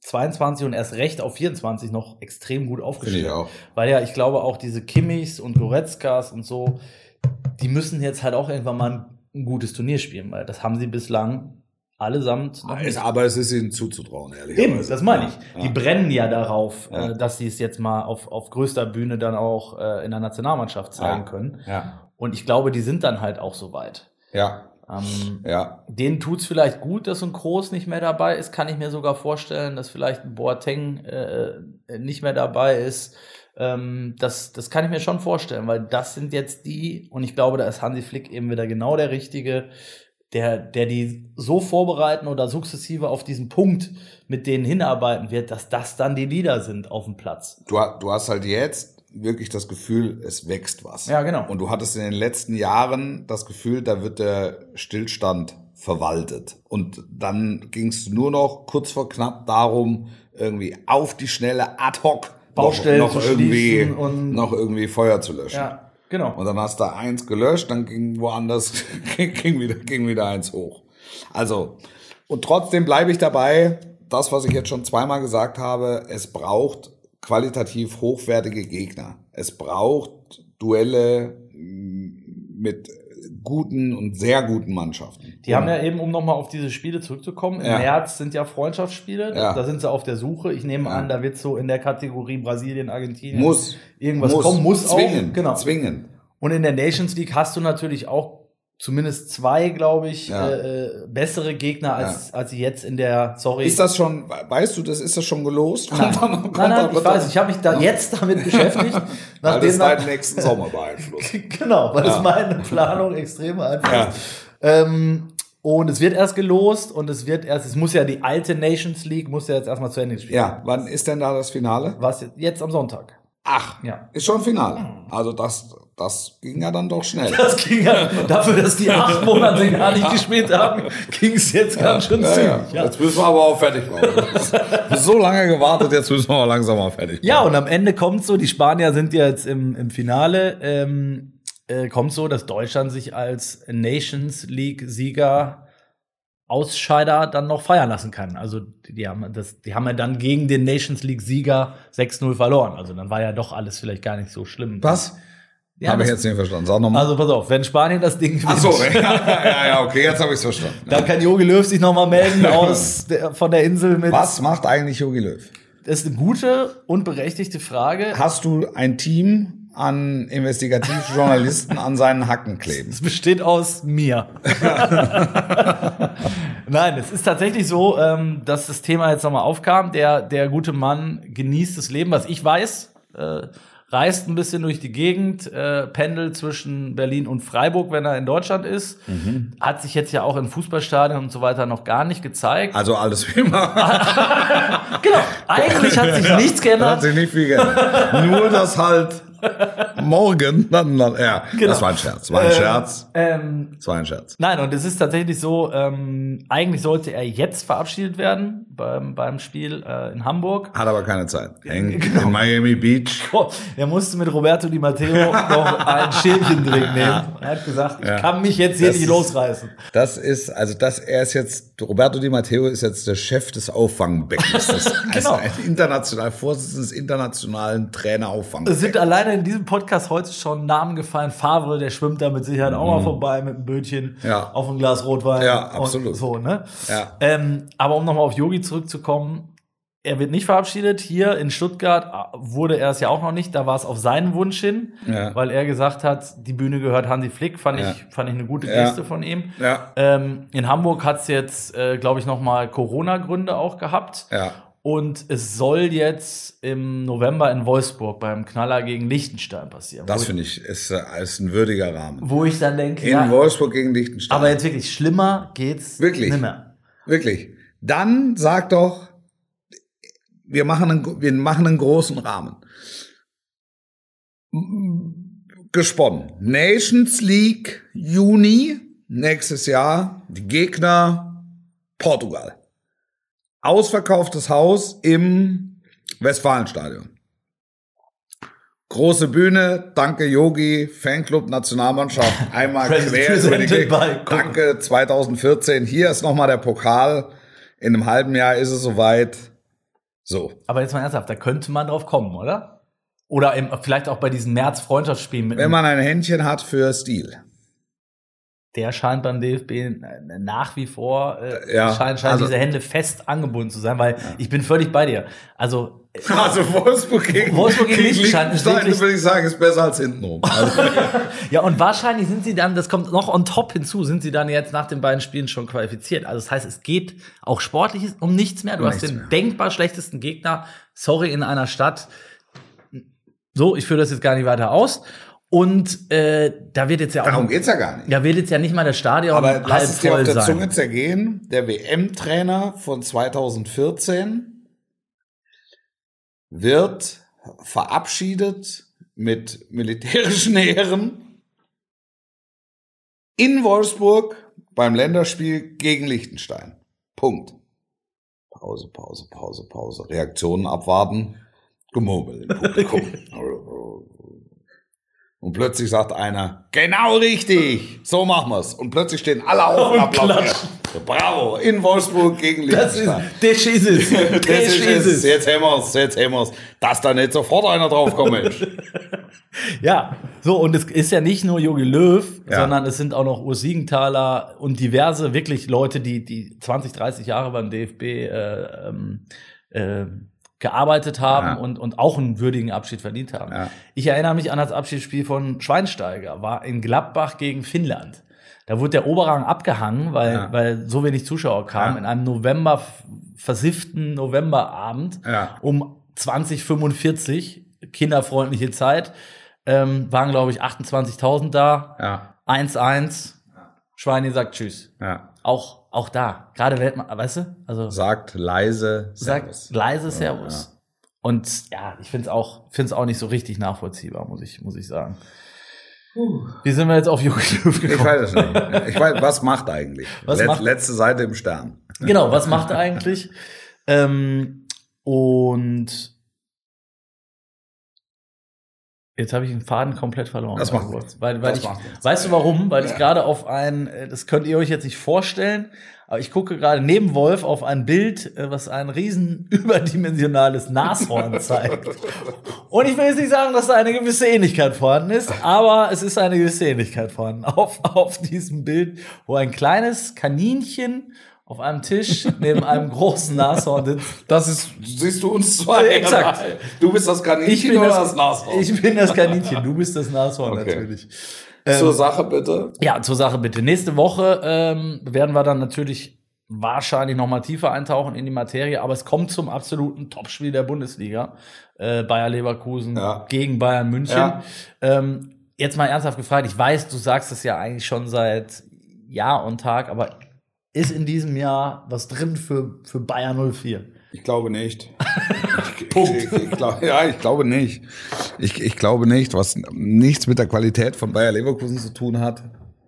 22 und erst recht auf 24 noch extrem gut aufgestellt. ich auch. Weil ja, ich glaube auch diese Kimmichs und Goretzkas und so, die müssen jetzt halt auch irgendwann mal ein, ein gutes Turnier spielen, weil das haben sie bislang allesamt nicht. Aber es ist ihnen zuzutrauen, ehrlich. Eben, das meine ich. Ja. Die brennen ja darauf, Ja. äh, dass sie es jetzt mal auf, auf größter Bühne dann auch äh, in der Nationalmannschaft zeigen Ja. können. Ja. Und ich glaube, die sind dann halt auch so weit. Ja, Ähm, ja. denen tut's vielleicht gut, dass so ein Kroos nicht mehr dabei ist. Kann ich mir sogar vorstellen, dass vielleicht ein Boateng äh, nicht mehr dabei ist. Ähm, das, das kann ich mir schon vorstellen, weil das sind jetzt die, und ich glaube, da ist Hansi Flick eben wieder genau der Richtige, der, der die so vorbereiten oder sukzessive auf diesen Punkt mit denen hinarbeiten wird, dass das dann die Leader sind auf dem Platz. Du, du hast halt jetzt wirklich das Gefühl, es wächst was. Ja, genau. Und du hattest in den letzten Jahren das Gefühl, da wird der Stillstand verwaltet. Und dann ging es nur noch kurz vor knapp darum, irgendwie auf die Schnelle ad hoc Baustellen noch, noch zu irgendwie schließen und- noch irgendwie Feuer zu löschen. Ja, genau. Und dann hast du eins gelöscht, dann ging woanders, ging wieder, ging wieder eins hoch. Also, und trotzdem bleibe ich dabei, das, was ich jetzt schon zweimal gesagt habe, es braucht qualitativ hochwertige Gegner. Es braucht Duelle mm, mit guten und sehr guten Mannschaften. Die haben ja eben, um nochmal auf diese Spiele zurückzukommen, im Ja. März sind ja Freundschaftsspiele, Ja. da sind sie auf der Suche. Ich nehme an, da wird so in der Kategorie Brasilien, Argentinien muss irgendwas kommen, muss zwingen, auch. Genau. zwingen. Und in der Nations League hast du natürlich auch zumindest zwei, glaube ich, Ja. äh, äh, bessere Gegner als, als sie jetzt in der, sorry. Ist das schon, weißt du, das ist das schon gelost? Nein, Kommt nein, kommt nein, dann- ich weiß, ich habe mich da jetzt damit beschäftigt. Weil das deinen nächsten Sommer beeinflusst. genau, weil Ja. es meine Planung extrem beeinflusst. Ja. Ähm, und es wird erst gelost und es wird erst, es muss ja die alte Nations League, muss ja jetzt erstmal zu Ende gespielt werden. Ja, wann ist denn da das Finale? Was jetzt am Sonntag. Ach, Ja. ist schon Finale. Also das, das ging ja dann doch schnell. Das ging ja, dafür, dass die acht Monate gar nicht gespielt haben, ging es jetzt ganz schön Ja, ja. zügig. Ja. Jetzt müssen wir aber auch fertig machen. so lange gewartet, jetzt müssen wir aber langsam mal fertig Ja, und am Ende kommt so, die Spanier sind ja jetzt im, im Finale, ähm, äh, kommt so, dass Deutschland sich als Nations League-Sieger Ausscheider dann noch feiern lassen kann. Also die, haben das, die haben ja dann gegen den Nations League-Sieger 6-0 verloren. Also dann war ja doch alles vielleicht gar nicht so schlimm. Was? Ja, habe ich jetzt nicht verstanden. Sag nochmal. Also pass auf, wenn Spanien das Ding gewinnt, Ach so, ja, ja, ja, okay, jetzt habe ich es verstanden. dann kann Jogi Löw sich noch mal melden aus der, von der Insel mit. Was macht eigentlich Jogi Löw? Das ist eine gute und berechtigte Frage. Hast du ein Team an Investigativjournalisten an seinen Hacken kleben? Es besteht aus mir. Nein, es ist tatsächlich so, ähm, dass das Thema jetzt nochmal aufkam. Der, der gute Mann genießt das Leben, was ich weiß. Äh, reist ein bisschen durch die Gegend, äh, pendelt zwischen Berlin und Freiburg, wenn er in Deutschland ist. Hat sich jetzt ja auch in Fußballstadien und so weiter noch gar nicht gezeigt. Also alles wie immer. Genau, eigentlich hat sich nichts Hat geändert. sich nicht viel geändert. Nur das halt morgen dann, dann ja, Genau. das war ein Scherz. War ein Scherz. Ähm, Das war ein Scherz. Nein, und es ist tatsächlich so, ähm, eigentlich sollte er jetzt verabschiedet werden beim, beim Spiel äh, in Hamburg. Hat aber keine Zeit. Hängt Genau. in Miami Beach. Er musste mit Roberto Di Matteo noch ein Schälchen trinken nehmen. Er hat gesagt, ich Ja. kann mich jetzt hier Das nicht ist- losreißen. Das ist, also das, er ist jetzt, Roberto Di Matteo ist jetzt der Chef des Auffangbeckens. Das ist Genau. ein international, Vorsitzender des internationalen Es Trainerauffangbecks. sind alleine in diesem Podcast heute schon Namen gefallen. Favre, der schwimmt da mit Sicherheit auch mal vorbei mit einem Bötchen Mhm. Ja. auf ein Glas Rotwein. Ja, und absolut. So, ne? Ja. Ähm, aber um nochmal auf Yogi zurückzukommen, er wird nicht verabschiedet. Hier in Stuttgart äh, wurde er es ja auch noch nicht. Da war es auf seinen Wunsch hin, Ja. weil er gesagt hat, die Bühne gehört Hansi Flick. Fand Ja. ich, fand ich eine gute Ja. Geste von ihm. Ja. Ähm, in Hamburg hat es jetzt, äh, glaube ich, nochmal Corona-Gründe auch gehabt. Und es soll jetzt im November in Wolfsburg beim Knaller gegen Liechtenstein passieren. Das finde ich, ist, äh, ist ein würdiger Rahmen. wo ich dann denke, In ja, Wolfsburg gegen Liechtenstein. aber jetzt wirklich schlimmer geht's Wirklich? nimmer. Wirklich. Dann sag doch, wir machen einen, wir machen einen großen Rahmen. Gesponnen. Nations League Juni nächstes Jahr. Die Gegner Portugal. Ausverkauftes Haus im Westfalenstadion. Große Bühne, danke Yogi, Fanclub, Nationalmannschaft, einmal quer über die Gegend. Danke, 2014. Hier ist nochmal der Pokal. In einem halben Jahr ist es soweit. So. Aber jetzt mal ernsthaft, da könnte man drauf kommen, oder? Oder im, vielleicht auch bei diesen März-Freundschaftsspielen mit Wenn man ein Händchen hat für Stil. Der scheint beim DFB nach wie vor äh, Ja, scheint, scheint also- diese Hände fest angebunden zu sein, weil ich bin völlig bei dir. Also Also Wolfsburg gegen, Wolfsburg gegen Liechtenstein ist wirklich- würde ich sagen, ist besser als hintenrum. Also, Ja, und wahrscheinlich sind sie dann, das kommt noch on top hinzu, sind sie dann jetzt nach den beiden Spielen schon qualifiziert. Also das heißt, es geht auch sportlich um nichts mehr. Du Um hast nichts den mehr. denkbar schlechtesten Gegner, sorry, in einer Stadt. So, ich führe das jetzt gar nicht weiter aus. Und äh, da wird jetzt ja auch, darum geht's ja gar nicht. da wird jetzt ja nicht mal das Stadion Aber halb lass es dir auf der sein. Zunge zergehen. Der WM-Trainer von 2014 wird verabschiedet mit militärischen Ehren in Wolfsburg beim Länderspiel gegen Liechtenstein. Punkt. Pause, Pause, Pause, Pause. Reaktionen abwarten. Gemurmel im Publikum. Und plötzlich sagt einer, genau richtig, so machen wir's. Und plötzlich stehen alle auf und applaudieren. Bravo, in Wolfsburg gegen Das ist, Liechtenstein. das ist es. Das, Das ist ist es. Jetzt haben wir's, jetzt haben wir's. Dass da nicht sofort einer draufkommt. Ja, so, und es ist ja nicht nur Jogi Löw, Ja. sondern es sind auch noch Urs Siegenthaler und diverse wirklich Leute, die, die 20, 30 Jahre beim DFB äh, ähm, äh, gearbeitet haben Ja. und, und auch einen würdigen Abschied verdient haben. Ja. Ich erinnere mich an das Abschiedsspiel von Schweinsteiger, war in Gladbach gegen Finnland. Da wurde der Oberrang abgehangen, weil, Ja. weil so wenig Zuschauer kamen, in einem November, versifften Novemberabend um 2045, kinderfreundliche Zeit, ähm, waren, glaube ich, 28.000 da. Ja, 1-1. Schweini sagt Tschüss. Auch, auch da. Gerade Weltmeister, weißt du? Also Sagt leise sagt Servus. leise Servus. Und ja, ich finde es auch, find's auch nicht so richtig nachvollziehbar, muss ich, muss ich sagen. Wie sind wir jetzt auf Jogi Löw Ich gekommen? weiß es nicht. Ich weiß, was macht eigentlich? Was Let- macht- Letzte Seite im Stern. Genau, was macht er eigentlich? ähm, und jetzt habe ich den Faden komplett verloren. Das macht nichts. weil, weil Das ich, weißt du warum? Weil ich Ja. gerade auf ein, äh, das könnt ihr euch jetzt nicht vorstellen, aber ich gucke gerade neben Wolf auf ein Bild, äh, was ein riesen überdimensionales Nashorn zeigt. Und ich will jetzt nicht sagen, dass da eine gewisse Ähnlichkeit vorhanden ist, aber es ist eine gewisse Ähnlichkeit vorhanden. Auf, auf diesem Bild, wo ein kleines Kaninchen auf einem Tisch neben einem großen Nashorn sitzt. Das ist, siehst du uns zwei. Exakt. Du bist das Kaninchen Ich bin oder das, das Nashorn? ich bin das Kaninchen, du bist das Nashorn Okay. natürlich. Zur Sache bitte. Ja, zur Sache bitte. Nächste Woche ähm, werden wir dann natürlich wahrscheinlich noch mal tiefer eintauchen in die Materie, aber es kommt zum absoluten Topspiel der Bundesliga. Äh, Bayer Leverkusen Ja. gegen Bayern München. Ja. Ähm, jetzt mal ernsthaft gefragt, ich weiß, du sagst es ja eigentlich schon seit Jahr und Tag, aber ist in diesem Jahr was drin für, für Bayern 04? Ich glaube nicht. Punkt. Ich, ich, glaub, ja, ich glaube nicht. Ich, ich glaube nicht, was nichts mit der Qualität von Bayer Leverkusen zu tun hat,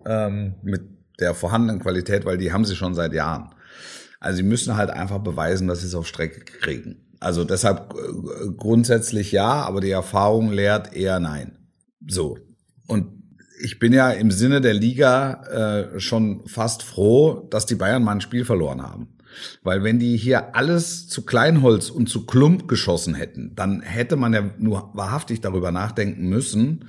ähm, mit der vorhandenen Qualität, weil die haben sie schon seit Jahren. Also sie müssen halt einfach beweisen, dass sie es auf Strecke kriegen. Also deshalb äh, grundsätzlich ja, aber die Erfahrung lehrt eher nein. So. Und ich bin ja im Sinne der Liga äh, schon fast froh, dass die Bayern mal ein Spiel verloren haben. Weil wenn die hier alles zu Kleinholz und zu Klump geschossen hätten, dann hätte man ja nur wahrhaftig darüber nachdenken müssen,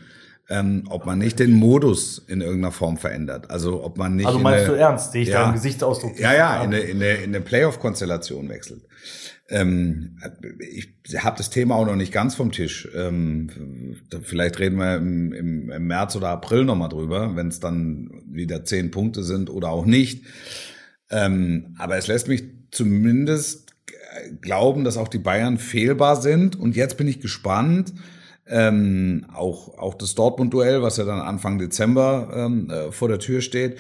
ähm, ob man nicht den Modus in irgendeiner Form verändert. Also ob man nicht. Also in meinst eine- du ernst? Sehe ich Ja. deinen Gesichtsausdruck? ja, ja, in eine, in eine, in eine Playoff-Konstellation wechselt. Ähm, ich habe das Thema auch noch nicht ganz vom Tisch. Ähm, vielleicht reden wir im, März oder April nochmal drüber, wenn es dann wieder zehn Punkte sind oder auch nicht. Ähm, aber es lässt mich zumindest glauben, dass auch die Bayern fehlbar sind. Und jetzt bin ich gespannt. Ähm, auch, auch das Dortmund-Duell, was ja dann Anfang Dezember ähm, äh, vor der Tür steht.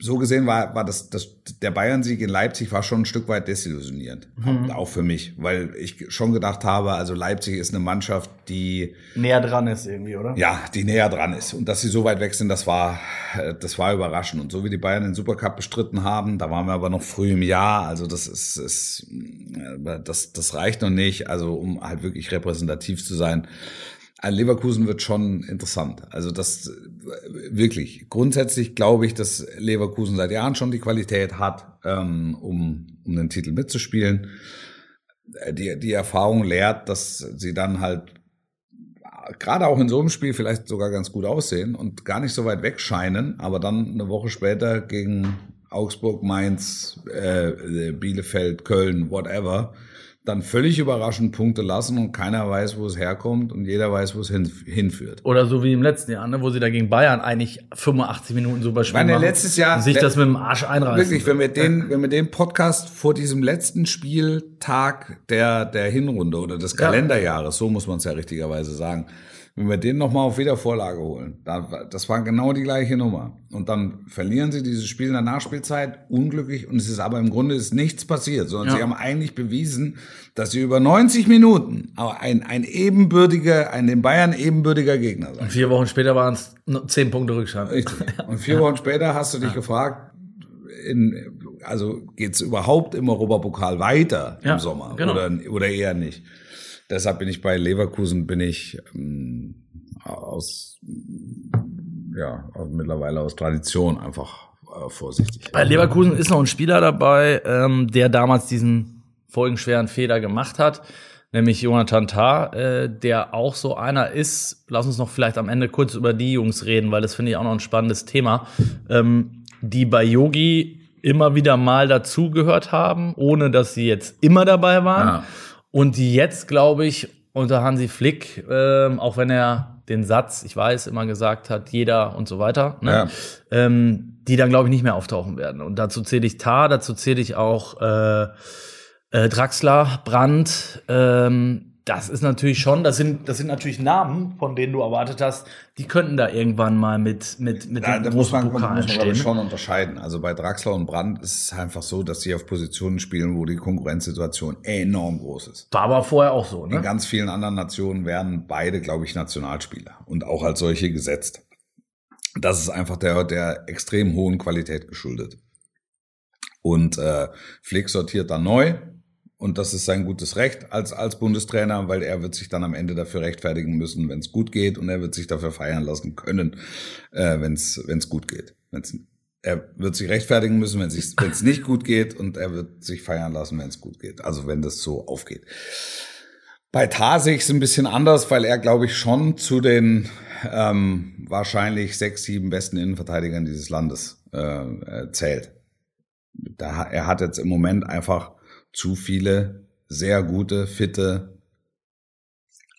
So gesehen war, war das, das, der Bayern-Sieg in Leipzig war schon ein Stück weit desillusionierend. Auch für mich, weil ich schon gedacht habe, also Leipzig ist eine Mannschaft, die Näher dran ist irgendwie, oder? ja, die näher dran ist. Und dass sie so weit weg sind, das war, äh, das war überraschend. Und so wie die Bayern den Supercup bestritten haben, da waren wir aber noch früh im Jahr. Also das ist, ist äh, das, das reicht noch nicht, also um halt wirklich repräsentativ zu sein. Leverkusen wird schon interessant. Also das äh, wirklich. Grundsätzlich glaube ich, dass Leverkusen seit Jahren schon die Qualität hat, ähm, um, um den Titel mitzuspielen. Äh, Die, die Erfahrung lehrt, dass sie dann halt gerade auch in so einem Spiel vielleicht sogar ganz gut aussehen und gar nicht so weit wegscheinen, aber dann eine Woche später gegen Augsburg, Mainz, äh, Bielefeld, Köln, whatever, dann völlig überraschend Punkte lassen und keiner weiß, wo es herkommt und jeder weiß, wo es hin, hinführt. Oder so wie im letzten Jahr, ne, wo sie da gegen Bayern eigentlich 85 Minuten super spielen. meine, letztes Jahr- sich das mit dem Arsch einreißen. Wirklich, wenn wir den, wenn wir den Podcast vor diesem letzten Spieltag der, der Hinrunde oder des Kalenderjahres, so muss man es ja richtigerweise sagen, wenn wir den nochmal auf Wiedervorlage holen, da, das war genau die gleiche Nummer. Und dann verlieren sie dieses Spiel in der Nachspielzeit unglücklich und es ist aber im Grunde ist nichts passiert, sondern Ja. sie haben eigentlich bewiesen, dass sie über 90 Minuten ein, ein ebenbürtiger, ein den Bayern ebenbürtiger Gegner sind. Vier Wochen später waren es zehn Punkte Rückstand. Und vier Wochen später hast du dich gefragt, in, also geht's überhaupt im Europapokal weiter Ja, im Sommer genau. oder, oder eher nicht? Deshalb bin ich bei Leverkusen, bin ich ähm, aus, ja, aus, mittlerweile aus Tradition einfach äh, vorsichtig. Bei Leverkusen ist noch ein Spieler dabei, ähm, der damals diesen folgenschweren Fehler gemacht hat, nämlich Jonathan Tah, äh, der auch so einer ist. Lass uns noch vielleicht am Ende kurz über die Jungs reden, weil das finde ich auch noch ein spannendes Thema, ähm, die bei Yogi immer wieder mal dazugehört haben, ohne dass sie jetzt immer dabei waren. Ja. Und die jetzt, glaube ich, unter Hansi Flick, ähm, auch wenn er den Satz, ich weiß, immer gesagt hat, jeder und so weiter, ne? Ja. ähm, die dann, glaube ich, nicht mehr auftauchen werden. Und dazu zähle ich Tar, dazu zähle ich auch äh, äh, Draxler, Brandt. Ähm, das ist natürlich schon, das sind, das sind natürlich Namen, von denen du erwartet hast, die könnten da irgendwann mal mit, mit, mit Ja, muss großen man, muss Pokalen man stehen. schon unterscheiden. Also bei Draxler und Brandt ist es einfach so, dass sie auf Positionen spielen, wo die Konkurrenzsituation enorm groß ist. War aber vorher auch so, In ne? ganz vielen anderen Nationen werden beide, glaube ich, Nationalspieler und auch als solche gesetzt. Das ist einfach der, der extrem hohen Qualität geschuldet. Und äh, Flick sortiert dann neu und das ist sein gutes Recht als, als Bundestrainer, weil er wird sich dann am Ende dafür rechtfertigen müssen, wenn es gut geht und er wird sich dafür feiern lassen können, äh, wenn es gut geht. Wenn's, er wird sich rechtfertigen müssen, wenn es nicht gut geht und er wird sich feiern lassen, wenn es gut geht. Also wenn das so aufgeht. Bei Tar sehe ich es ein bisschen anders, weil er, glaube ich, schon zu den ähm, wahrscheinlich sechs, sieben besten Innenverteidigern dieses Landes äh, äh, zählt. Da, er hat jetzt im Moment einfach zu viele sehr gute, fitte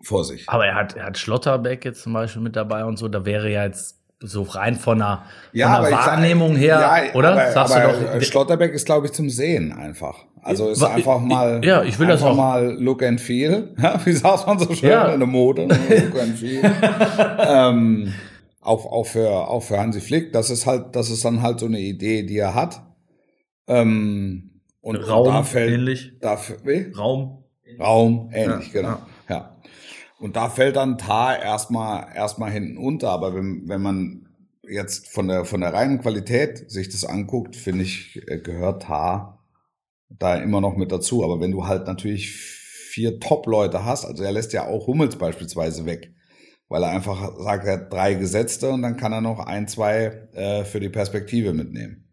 vor sich. Aber er hat, er hat Schlotterbeck jetzt zum Beispiel mit dabei und so, da wäre ja jetzt so rein von der, von aber der ich sag- Wahrnehmung her, ja, oder? Aber, Sagst aber du doch, Schlotterbeck ist, glaube ich, zum Sehen einfach. Also ist Wa- einfach mal, ja, ich will das einfach auch. mal Look and Feel. Ja, wie sagt man so schön Ja. in der Mode? Look and Feel. ähm, auch, auch für, auch für Hansi Flick. Das ist halt, das ist dann halt so eine Idee, die er hat. Ähm, und Raum da fällt, ähnlich. Dafür, wie? Raum. Raum, ähnlich, Ja, genau. Ja. Und da fällt dann Tar erstmal erstmal hinten unter, aber wenn, wenn man jetzt von der von der reinen Qualität sich das anguckt, finde ich, äh, gehört Tar da immer noch mit dazu. Aber wenn du halt natürlich vier Top-Leute hast, also er lässt ja auch Hummels beispielsweise weg, weil er einfach sagt, er hat drei Gesetzte und dann kann er noch ein, zwei äh, für die Perspektive mitnehmen.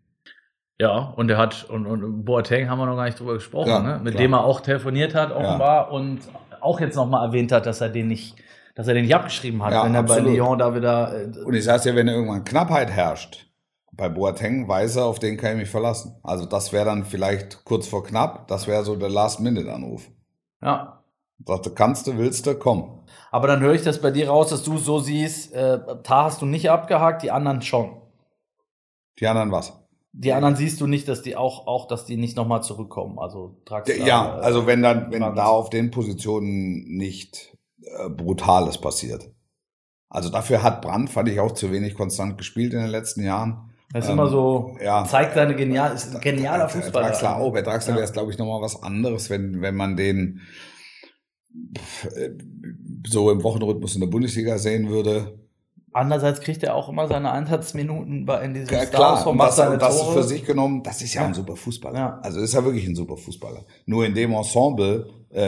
Ja, und er hat, und, und Boateng haben wir noch gar nicht drüber gesprochen, Ja, ne? mit klar. dem er auch telefoniert hat, offenbar, und auch jetzt nochmal erwähnt hat, dass er den nicht, dass er den nicht abgeschrieben hat, Ja, wenn er bei absolut. Lyon da wieder. Äh, Und ich sag's ja, wenn irgendwann Knappheit herrscht, bei Boateng weiß er, auf den kann ich mich verlassen. Also das wäre dann vielleicht kurz vor knapp, das wäre so der Last-Minute-Anruf. ja. Sagte, kannst du, willst du, komm. Aber dann höre ich das bei dir raus, dass du so siehst, äh, Tar hast du nicht abgehakt, die anderen schon. Die anderen was? Die anderen siehst du nicht, dass die auch, auch, dass die nicht nochmal zurückkommen. Also Draxler, Ja, äh, also wenn dann, wenn da auf den Positionen nicht äh, Brutales passiert. Also dafür hat Brandt, fand ich, auch zu wenig konstant gespielt in den letzten Jahren. das ist ähm, immer so, ja. zeigt seine genial, ist ein genialer Fußballer. Draxler auch. Bei Draxler Ja. wäre es, glaube ich, nochmal was anderes, wenn, wenn man den äh, so im Wochenrhythmus in der Bundesliga sehen würde. Andererseits kriegt er auch immer seine Einsatzminuten bei in diesem Ja, klar, und das, und das Tore. für sich genommen, das ist ja, Ja. ein super Fußballer. Ja. Also ist er wirklich ein super Fußballer. Nur in dem Ensemble äh,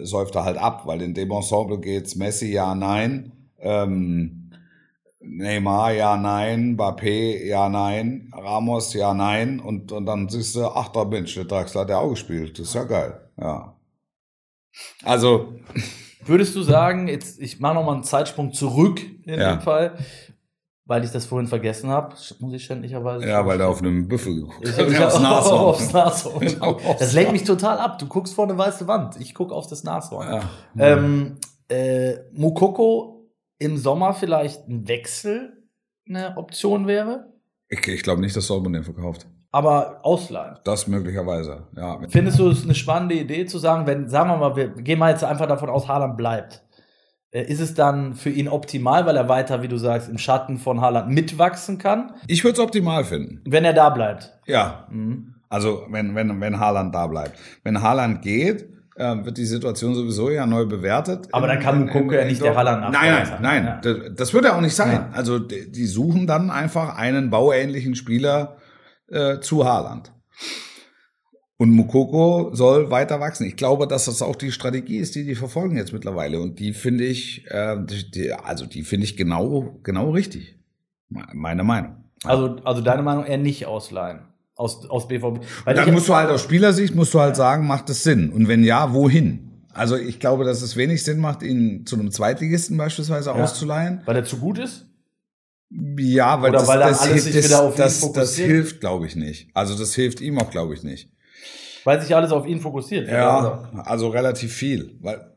äh, säuft er halt ab, weil in dem Ensemble geht's Messi, ja, nein, ähm, Neymar, ja, nein, Mbappé, ja, nein, Ramos, ja, nein, und, und dann siehst du, ach, da Mensch, der Draxler hat ja auch gespielt, das ist ja geil, ja. Also, Würdest du sagen, jetzt ich mache noch mal einen Zeitsprung zurück in Ja. dem Fall, weil ich das vorhin vergessen habe, muss ich schändlicherweise. Ja, weil du auf einem Büffel geguckt hast. ich aufs Nashorn. aufs Nashorn. Genau, Das lenkt mich total ab. Du guckst vor eine weiße Wand. Ich gucke auf das Nashorn. Ja. Ähm, äh, Mukoko im Sommer vielleicht ein Wechsel eine Option wäre, Ich, ich glaube nicht, dass Dortmund den verkauft. Aber ausleihen. Das möglicherweise, ja. Findest du es eine spannende Idee zu sagen, wenn, sagen wir mal, wir gehen mal jetzt einfach davon aus, Haaland bleibt. Äh, Ist es dann für ihn optimal, weil er weiter, wie du sagst, im Schatten von Haaland mitwachsen kann, Ich würde es optimal finden. wenn er da bleibt? Ja. Mhm. Also wenn, wenn, wenn Haaland da bleibt. Wenn Haaland geht, äh, wird die Situation sowieso ja neu bewertet. Aber dann kann Mukoko ja nicht der Haaland Nein, Nachfolger nein, sein. nein. Ja. Das, das wird er auch nicht sein. Ja. Also die, die suchen dann einfach einen bauähnlichen Spieler äh, zu Haaland. Und Mukoko soll weiter wachsen. Ich glaube, dass das auch die Strategie ist, die die verfolgen jetzt mittlerweile. Und die finde ich, äh, die, also die finde ich genau, genau richtig. Me- Meine Meinung. Also, also deine Meinung eher nicht ausleihen. Aus, aus BVB. Weil Dann musst du halt aus Spielersicht, musst du halt sagen, macht es Sinn? Und wenn ja, wohin? Also ich glaube, dass es wenig Sinn macht, ihn zu einem Zweitligisten beispielsweise Ja. auszuleihen. weil er zu gut ist? Ja, weil Oder das, weil das, alles hilft- sich das, wieder auf ihn das, das fokussiert? hilft, glaube ich, nicht. Also das hilft ihm auch, glaube ich, nicht. Weil sich alles auf ihn fokussiert. Ja, also relativ viel. Weil,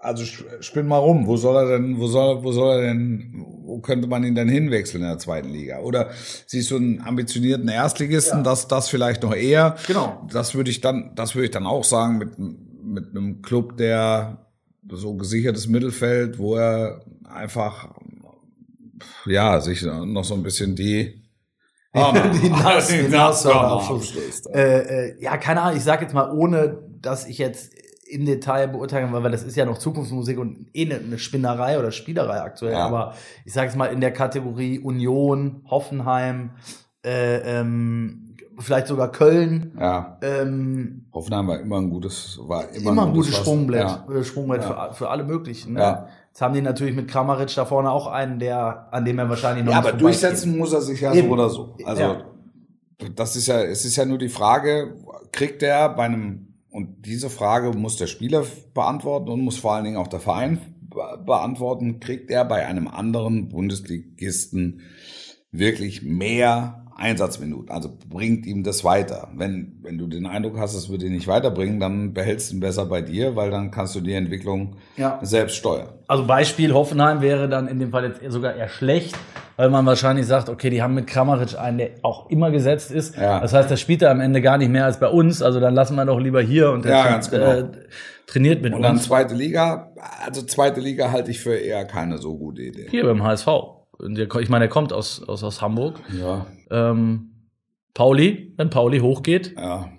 also sp- spinn mal rum, wo soll er denn, wo soll, wo soll er denn, wo könnte man ihn denn hinwechseln in der zweiten Liga? Oder siehst du einen ambitionierten Erstligisten, das, das vielleicht noch eher? Genau. Das würde ich dann, das würde ich dann auch sagen mit, mit einem Club, der so gesichertes Mittelfeld, wo er einfach, ja, sich noch so ein bisschen die, Die Nas- die. Äh, äh, ja, keine Ahnung, ich sage jetzt mal, ohne dass ich jetzt im Detail beurteilen will, weil das ist ja noch Zukunftsmusik und eh eine, eine Spinnerei oder Spielerei aktuell, Ja. aber ich sage jetzt mal in der Kategorie Union, Hoffenheim, äh, ähm, vielleicht sogar Köln, Ja. ähm, Hoffenheim war immer ein gutes, war immer, immer, ein gutes gutes Sprungbrett, Ja. äh, Sprungbrett Ja. für, für alle möglichen. Ne? Ja. Jetzt haben die natürlich mit Kramaric da vorne auch einen, der, an dem er wahrscheinlich noch Ja, aber durchsetzen muss er sich ja Eben. so oder so. Also Ja. das ist ja, es ist ja nur die Frage, kriegt er bei einem und diese Frage muss der Spieler beantworten und muss vor allen Dingen auch der Verein be- beantworten, kriegt er bei einem anderen Bundesligisten wirklich mehr Einsatzminuten? Also bringt ihm das weiter. Wenn, wenn du den Eindruck hast, es würde ihn nicht weiterbringen, dann behältst du ihn besser bei dir, weil dann kannst du die Entwicklung Ja. selbst steuern. Also Beispiel Hoffenheim wäre dann in dem Fall jetzt sogar eher schlecht, weil man wahrscheinlich sagt, okay, die haben mit Kramaric einen, der auch immer gesetzt ist. Ja. Das heißt, der spielt er am Ende gar nicht mehr als bei uns. Also dann lassen wir doch lieber hier und der Ja, ganz genau. äh, trainiert mit Und dann uns. zweite Liga, also zweite Liga halte ich für eher keine so gute Idee. Hier beim HSV. Der, ich meine, der kommt aus, aus, aus Hamburg. Ja, Ähm, Pauli, wenn Pauli hochgeht, ja.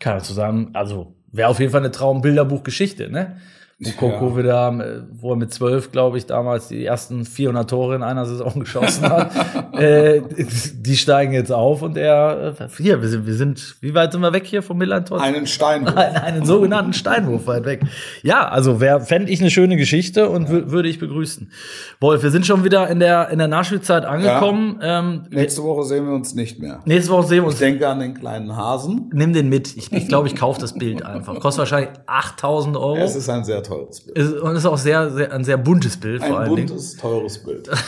kann er zusammen, also wäre auf jeden Fall eine Traumbilderbuchgeschichte, ne? Wo Coco Ja. wieder, äh, wo er mit zwölf, glaube ich, damals die ersten 400 Tore in einer Saison geschossen hat. äh, die steigen jetzt auf und er, äh, hier, wir sind, wir sind, wie weit sind wir weg hier vom Millantor? Einen Steinwurf. einen, einen sogenannten Steinwurf weit weg. Ja, also wär, fände ich eine schöne Geschichte und wür- würde ich begrüßen. Wolf, wir sind schon wieder in der, in der Nachspielzeit angekommen. Ähm, Nächste Woche sehen wir uns nicht mehr. nächste Woche sehen wir Ich uns. denke an den kleinen Hasen. Nimm den mit. Ich, ich glaube, ich kaufe das Bild einfach. Kostet wahrscheinlich 8000 Euro. Es ist ein sehr teures Bild. Ist, und ist auch sehr, sehr, ein sehr buntes Bild vor Ein allen Dingen. buntes, teures Bild.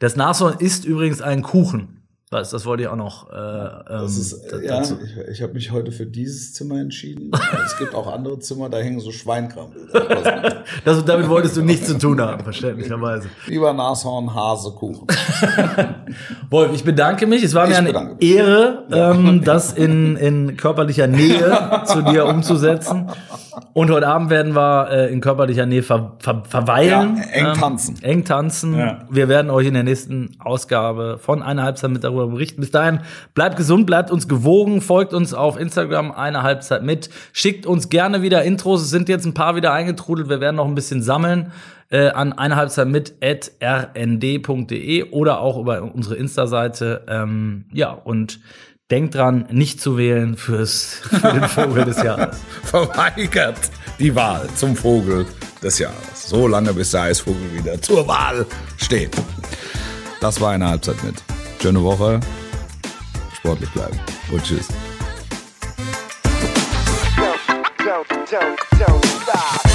Das Nashorn ist übrigens ein Kuchen. Das, das wollte ich auch noch. Äh, ähm, Das ist, da- äh, ja, dazu. ich, ich habe mich heute für dieses Zimmer entschieden. es gibt auch andere Zimmer, da hängen so Schweinkrambilder. Das, damit wolltest du nichts zu tun haben, verständlicherweise. Lieber Nashorn, Hase, Kuchen. Wolf, ich bedanke mich. Es war Ich mir eine. Ehre, ähm, das in, in körperlicher Nähe zu dir umzusetzen. Und heute Abend werden wir äh, in körperlicher Nähe ver, ver, verweilen. Ja, eng tanzen. eng tanzen. Ja. Wir werden euch in der nächsten Ausgabe von einer Halbzeit mit darüber berichten. Bis dahin, bleibt gesund, bleibt uns gewogen, folgt uns auf Instagram eine Halbzeit mit, schickt uns gerne wieder Intros. Es sind jetzt ein paar wieder eingetrudelt. Wir werden noch ein bisschen sammeln äh, an eine Halbzeit mit at rnd.de oder auch über unsere Insta-Seite. Ähm, ja, und denkt dran, nicht zu wählen fürs, für den Vogel des Jahres. Verweigert die Wahl zum Vogel des Jahres. So lange, bis der Eisvogel wieder zur Wahl steht. Das war eine Halbzeit mit. Schöne Woche. Sportlich bleiben. Und tschüss. don't, don't, don't. stop.